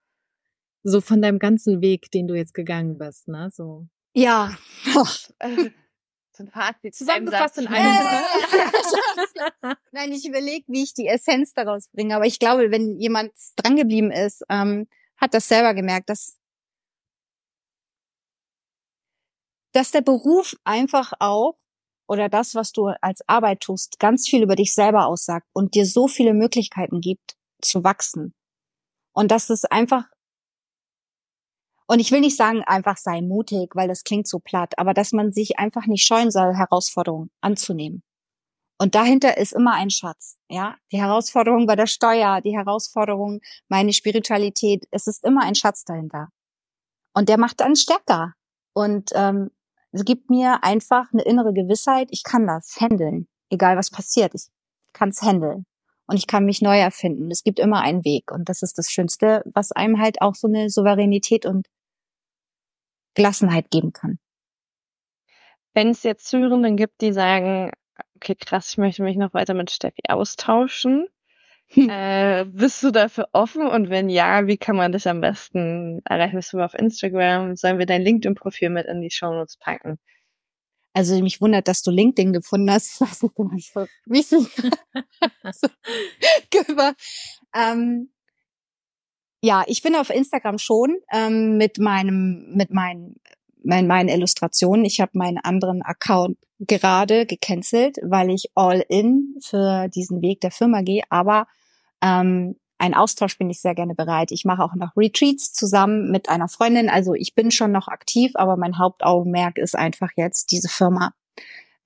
So von deinem ganzen Weg, den du jetzt gegangen bist, ne? So.
Ja.
so ein Fazit.
Zusammengefasst in einem
Nein, ich überlege, wie ich die Essenz daraus bringe. Aber ich glaube, wenn jemand drangeblieben ist, ähm, hat das selber gemerkt, dass, dass der Beruf einfach auch oder das, was du als Arbeit tust, ganz viel über dich selber aussagt und dir so viele Möglichkeiten gibt, zu wachsen. Und dass es einfach, und ich will nicht sagen, einfach sei mutig, weil das klingt so platt, aber dass man sich einfach nicht scheuen soll, Herausforderungen anzunehmen. Und dahinter ist immer ein Schatz, ja. Die Herausforderung bei der Steuer, die Herausforderung, meine Spiritualität, es ist immer ein Schatz dahinter. Und der macht dann stärker. Und ähm, es gibt mir einfach eine innere Gewissheit, ich kann das handeln, egal was passiert. Ich kann es handeln und ich kann mich neu erfinden. Es gibt immer einen Weg und das ist das Schönste, was einem halt auch so eine Souveränität und Gelassenheit geben kann.
Wenn es jetzt Zuhörenden gibt, die sagen, okay, krass, ich möchte mich noch weiter mit Steffi austauschen, hm. Äh, bist du dafür offen? Und wenn ja, wie kann man dich am besten erreichen? Bist du auf Instagram? Sollen wir dein LinkedIn-Profil mit in die Shownotes packen?
Also mich wundert, dass du LinkedIn gefunden hast. Was ist denn das für Wissen? ähm, ja, ich bin auf Instagram schon ähm, mit meinem mit meinen mein, meine Illustrationen. Ich habe meinen anderen Account gerade gecancelt, weil ich all in für diesen Weg der Firma gehe. Aber ähm, ein Austausch bin ich sehr gerne bereit. Ich mache auch noch Retreats zusammen mit einer Freundin. Also ich bin schon noch aktiv, aber mein Hauptaugenmerk ist einfach jetzt diese Firma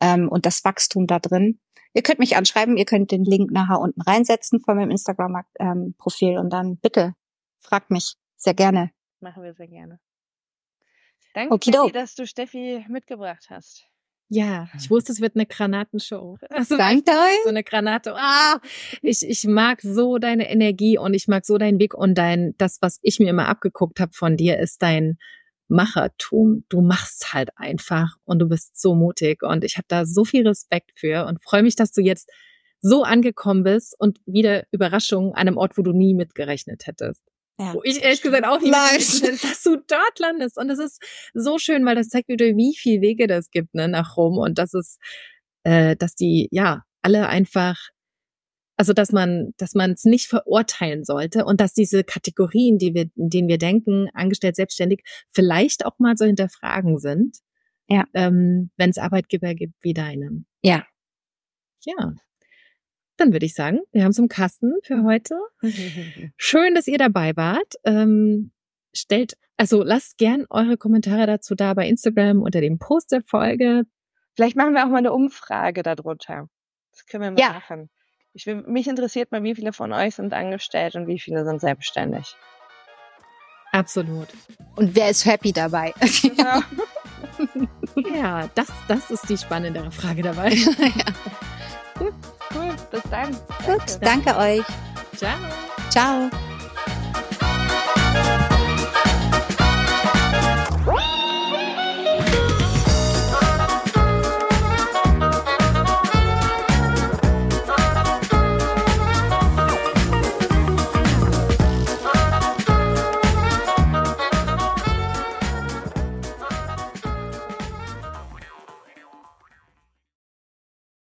ähm, und das Wachstum da drin. Ihr könnt mich anschreiben, ihr könnt den Link nachher unten reinsetzen von meinem Instagram-Profil ähm, und dann bitte fragt mich sehr gerne.
Machen wir sehr gerne. Danke, Steffi, dass du Steffi mitgebracht hast.
Ja, ich wusste, es wird eine Granatenshow.
Also Danke euch.
So eine Granate. Ah, ich, ich mag so deine Energie und ich mag so deinen Weg und dein, das, was ich mir immer abgeguckt habe von dir, ist dein Machertum. Du machst halt einfach und du bist so mutig und ich habe da so viel Respekt für und freue mich, dass du jetzt so angekommen bist und wieder Überraschung an einem Ort, wo du nie mitgerechnet hättest. Ja. Wo ich ehrlich gesagt auch nicht weiß, dass du dort landest. Und es ist so schön, weil das zeigt wieder, wie viel Wege das gibt, ne, nach Rom. Und das ist, äh, dass die, ja, alle einfach, also dass man, dass man es nicht verurteilen sollte und dass diese Kategorien, die wir, in denen wir denken, angestellt, selbstständig, vielleicht auch mal so hinterfragen sind.
Ja.
Ähm, Wenn es Arbeitgeber gibt wie deinem.
Ja.
Ja. Dann würde ich sagen, wir haben es im Kasten für heute. Schön, dass ihr dabei wart. Ähm, stellt, also lasst gern eure Kommentare dazu da bei Instagram unter dem Post der Folge.
Vielleicht machen wir auch mal eine Umfrage darunter. Das können wir mal ja. machen. Ich will, mich interessiert mal, wie viele von euch sind angestellt und wie viele sind selbstständig.
Absolut.
Und wer ist happy dabei?
Genau. ja, das, das ist die spannendere Frage dabei. ja.
Bis dann.
Gut, danke, danke euch.
Ciao.
Ciao.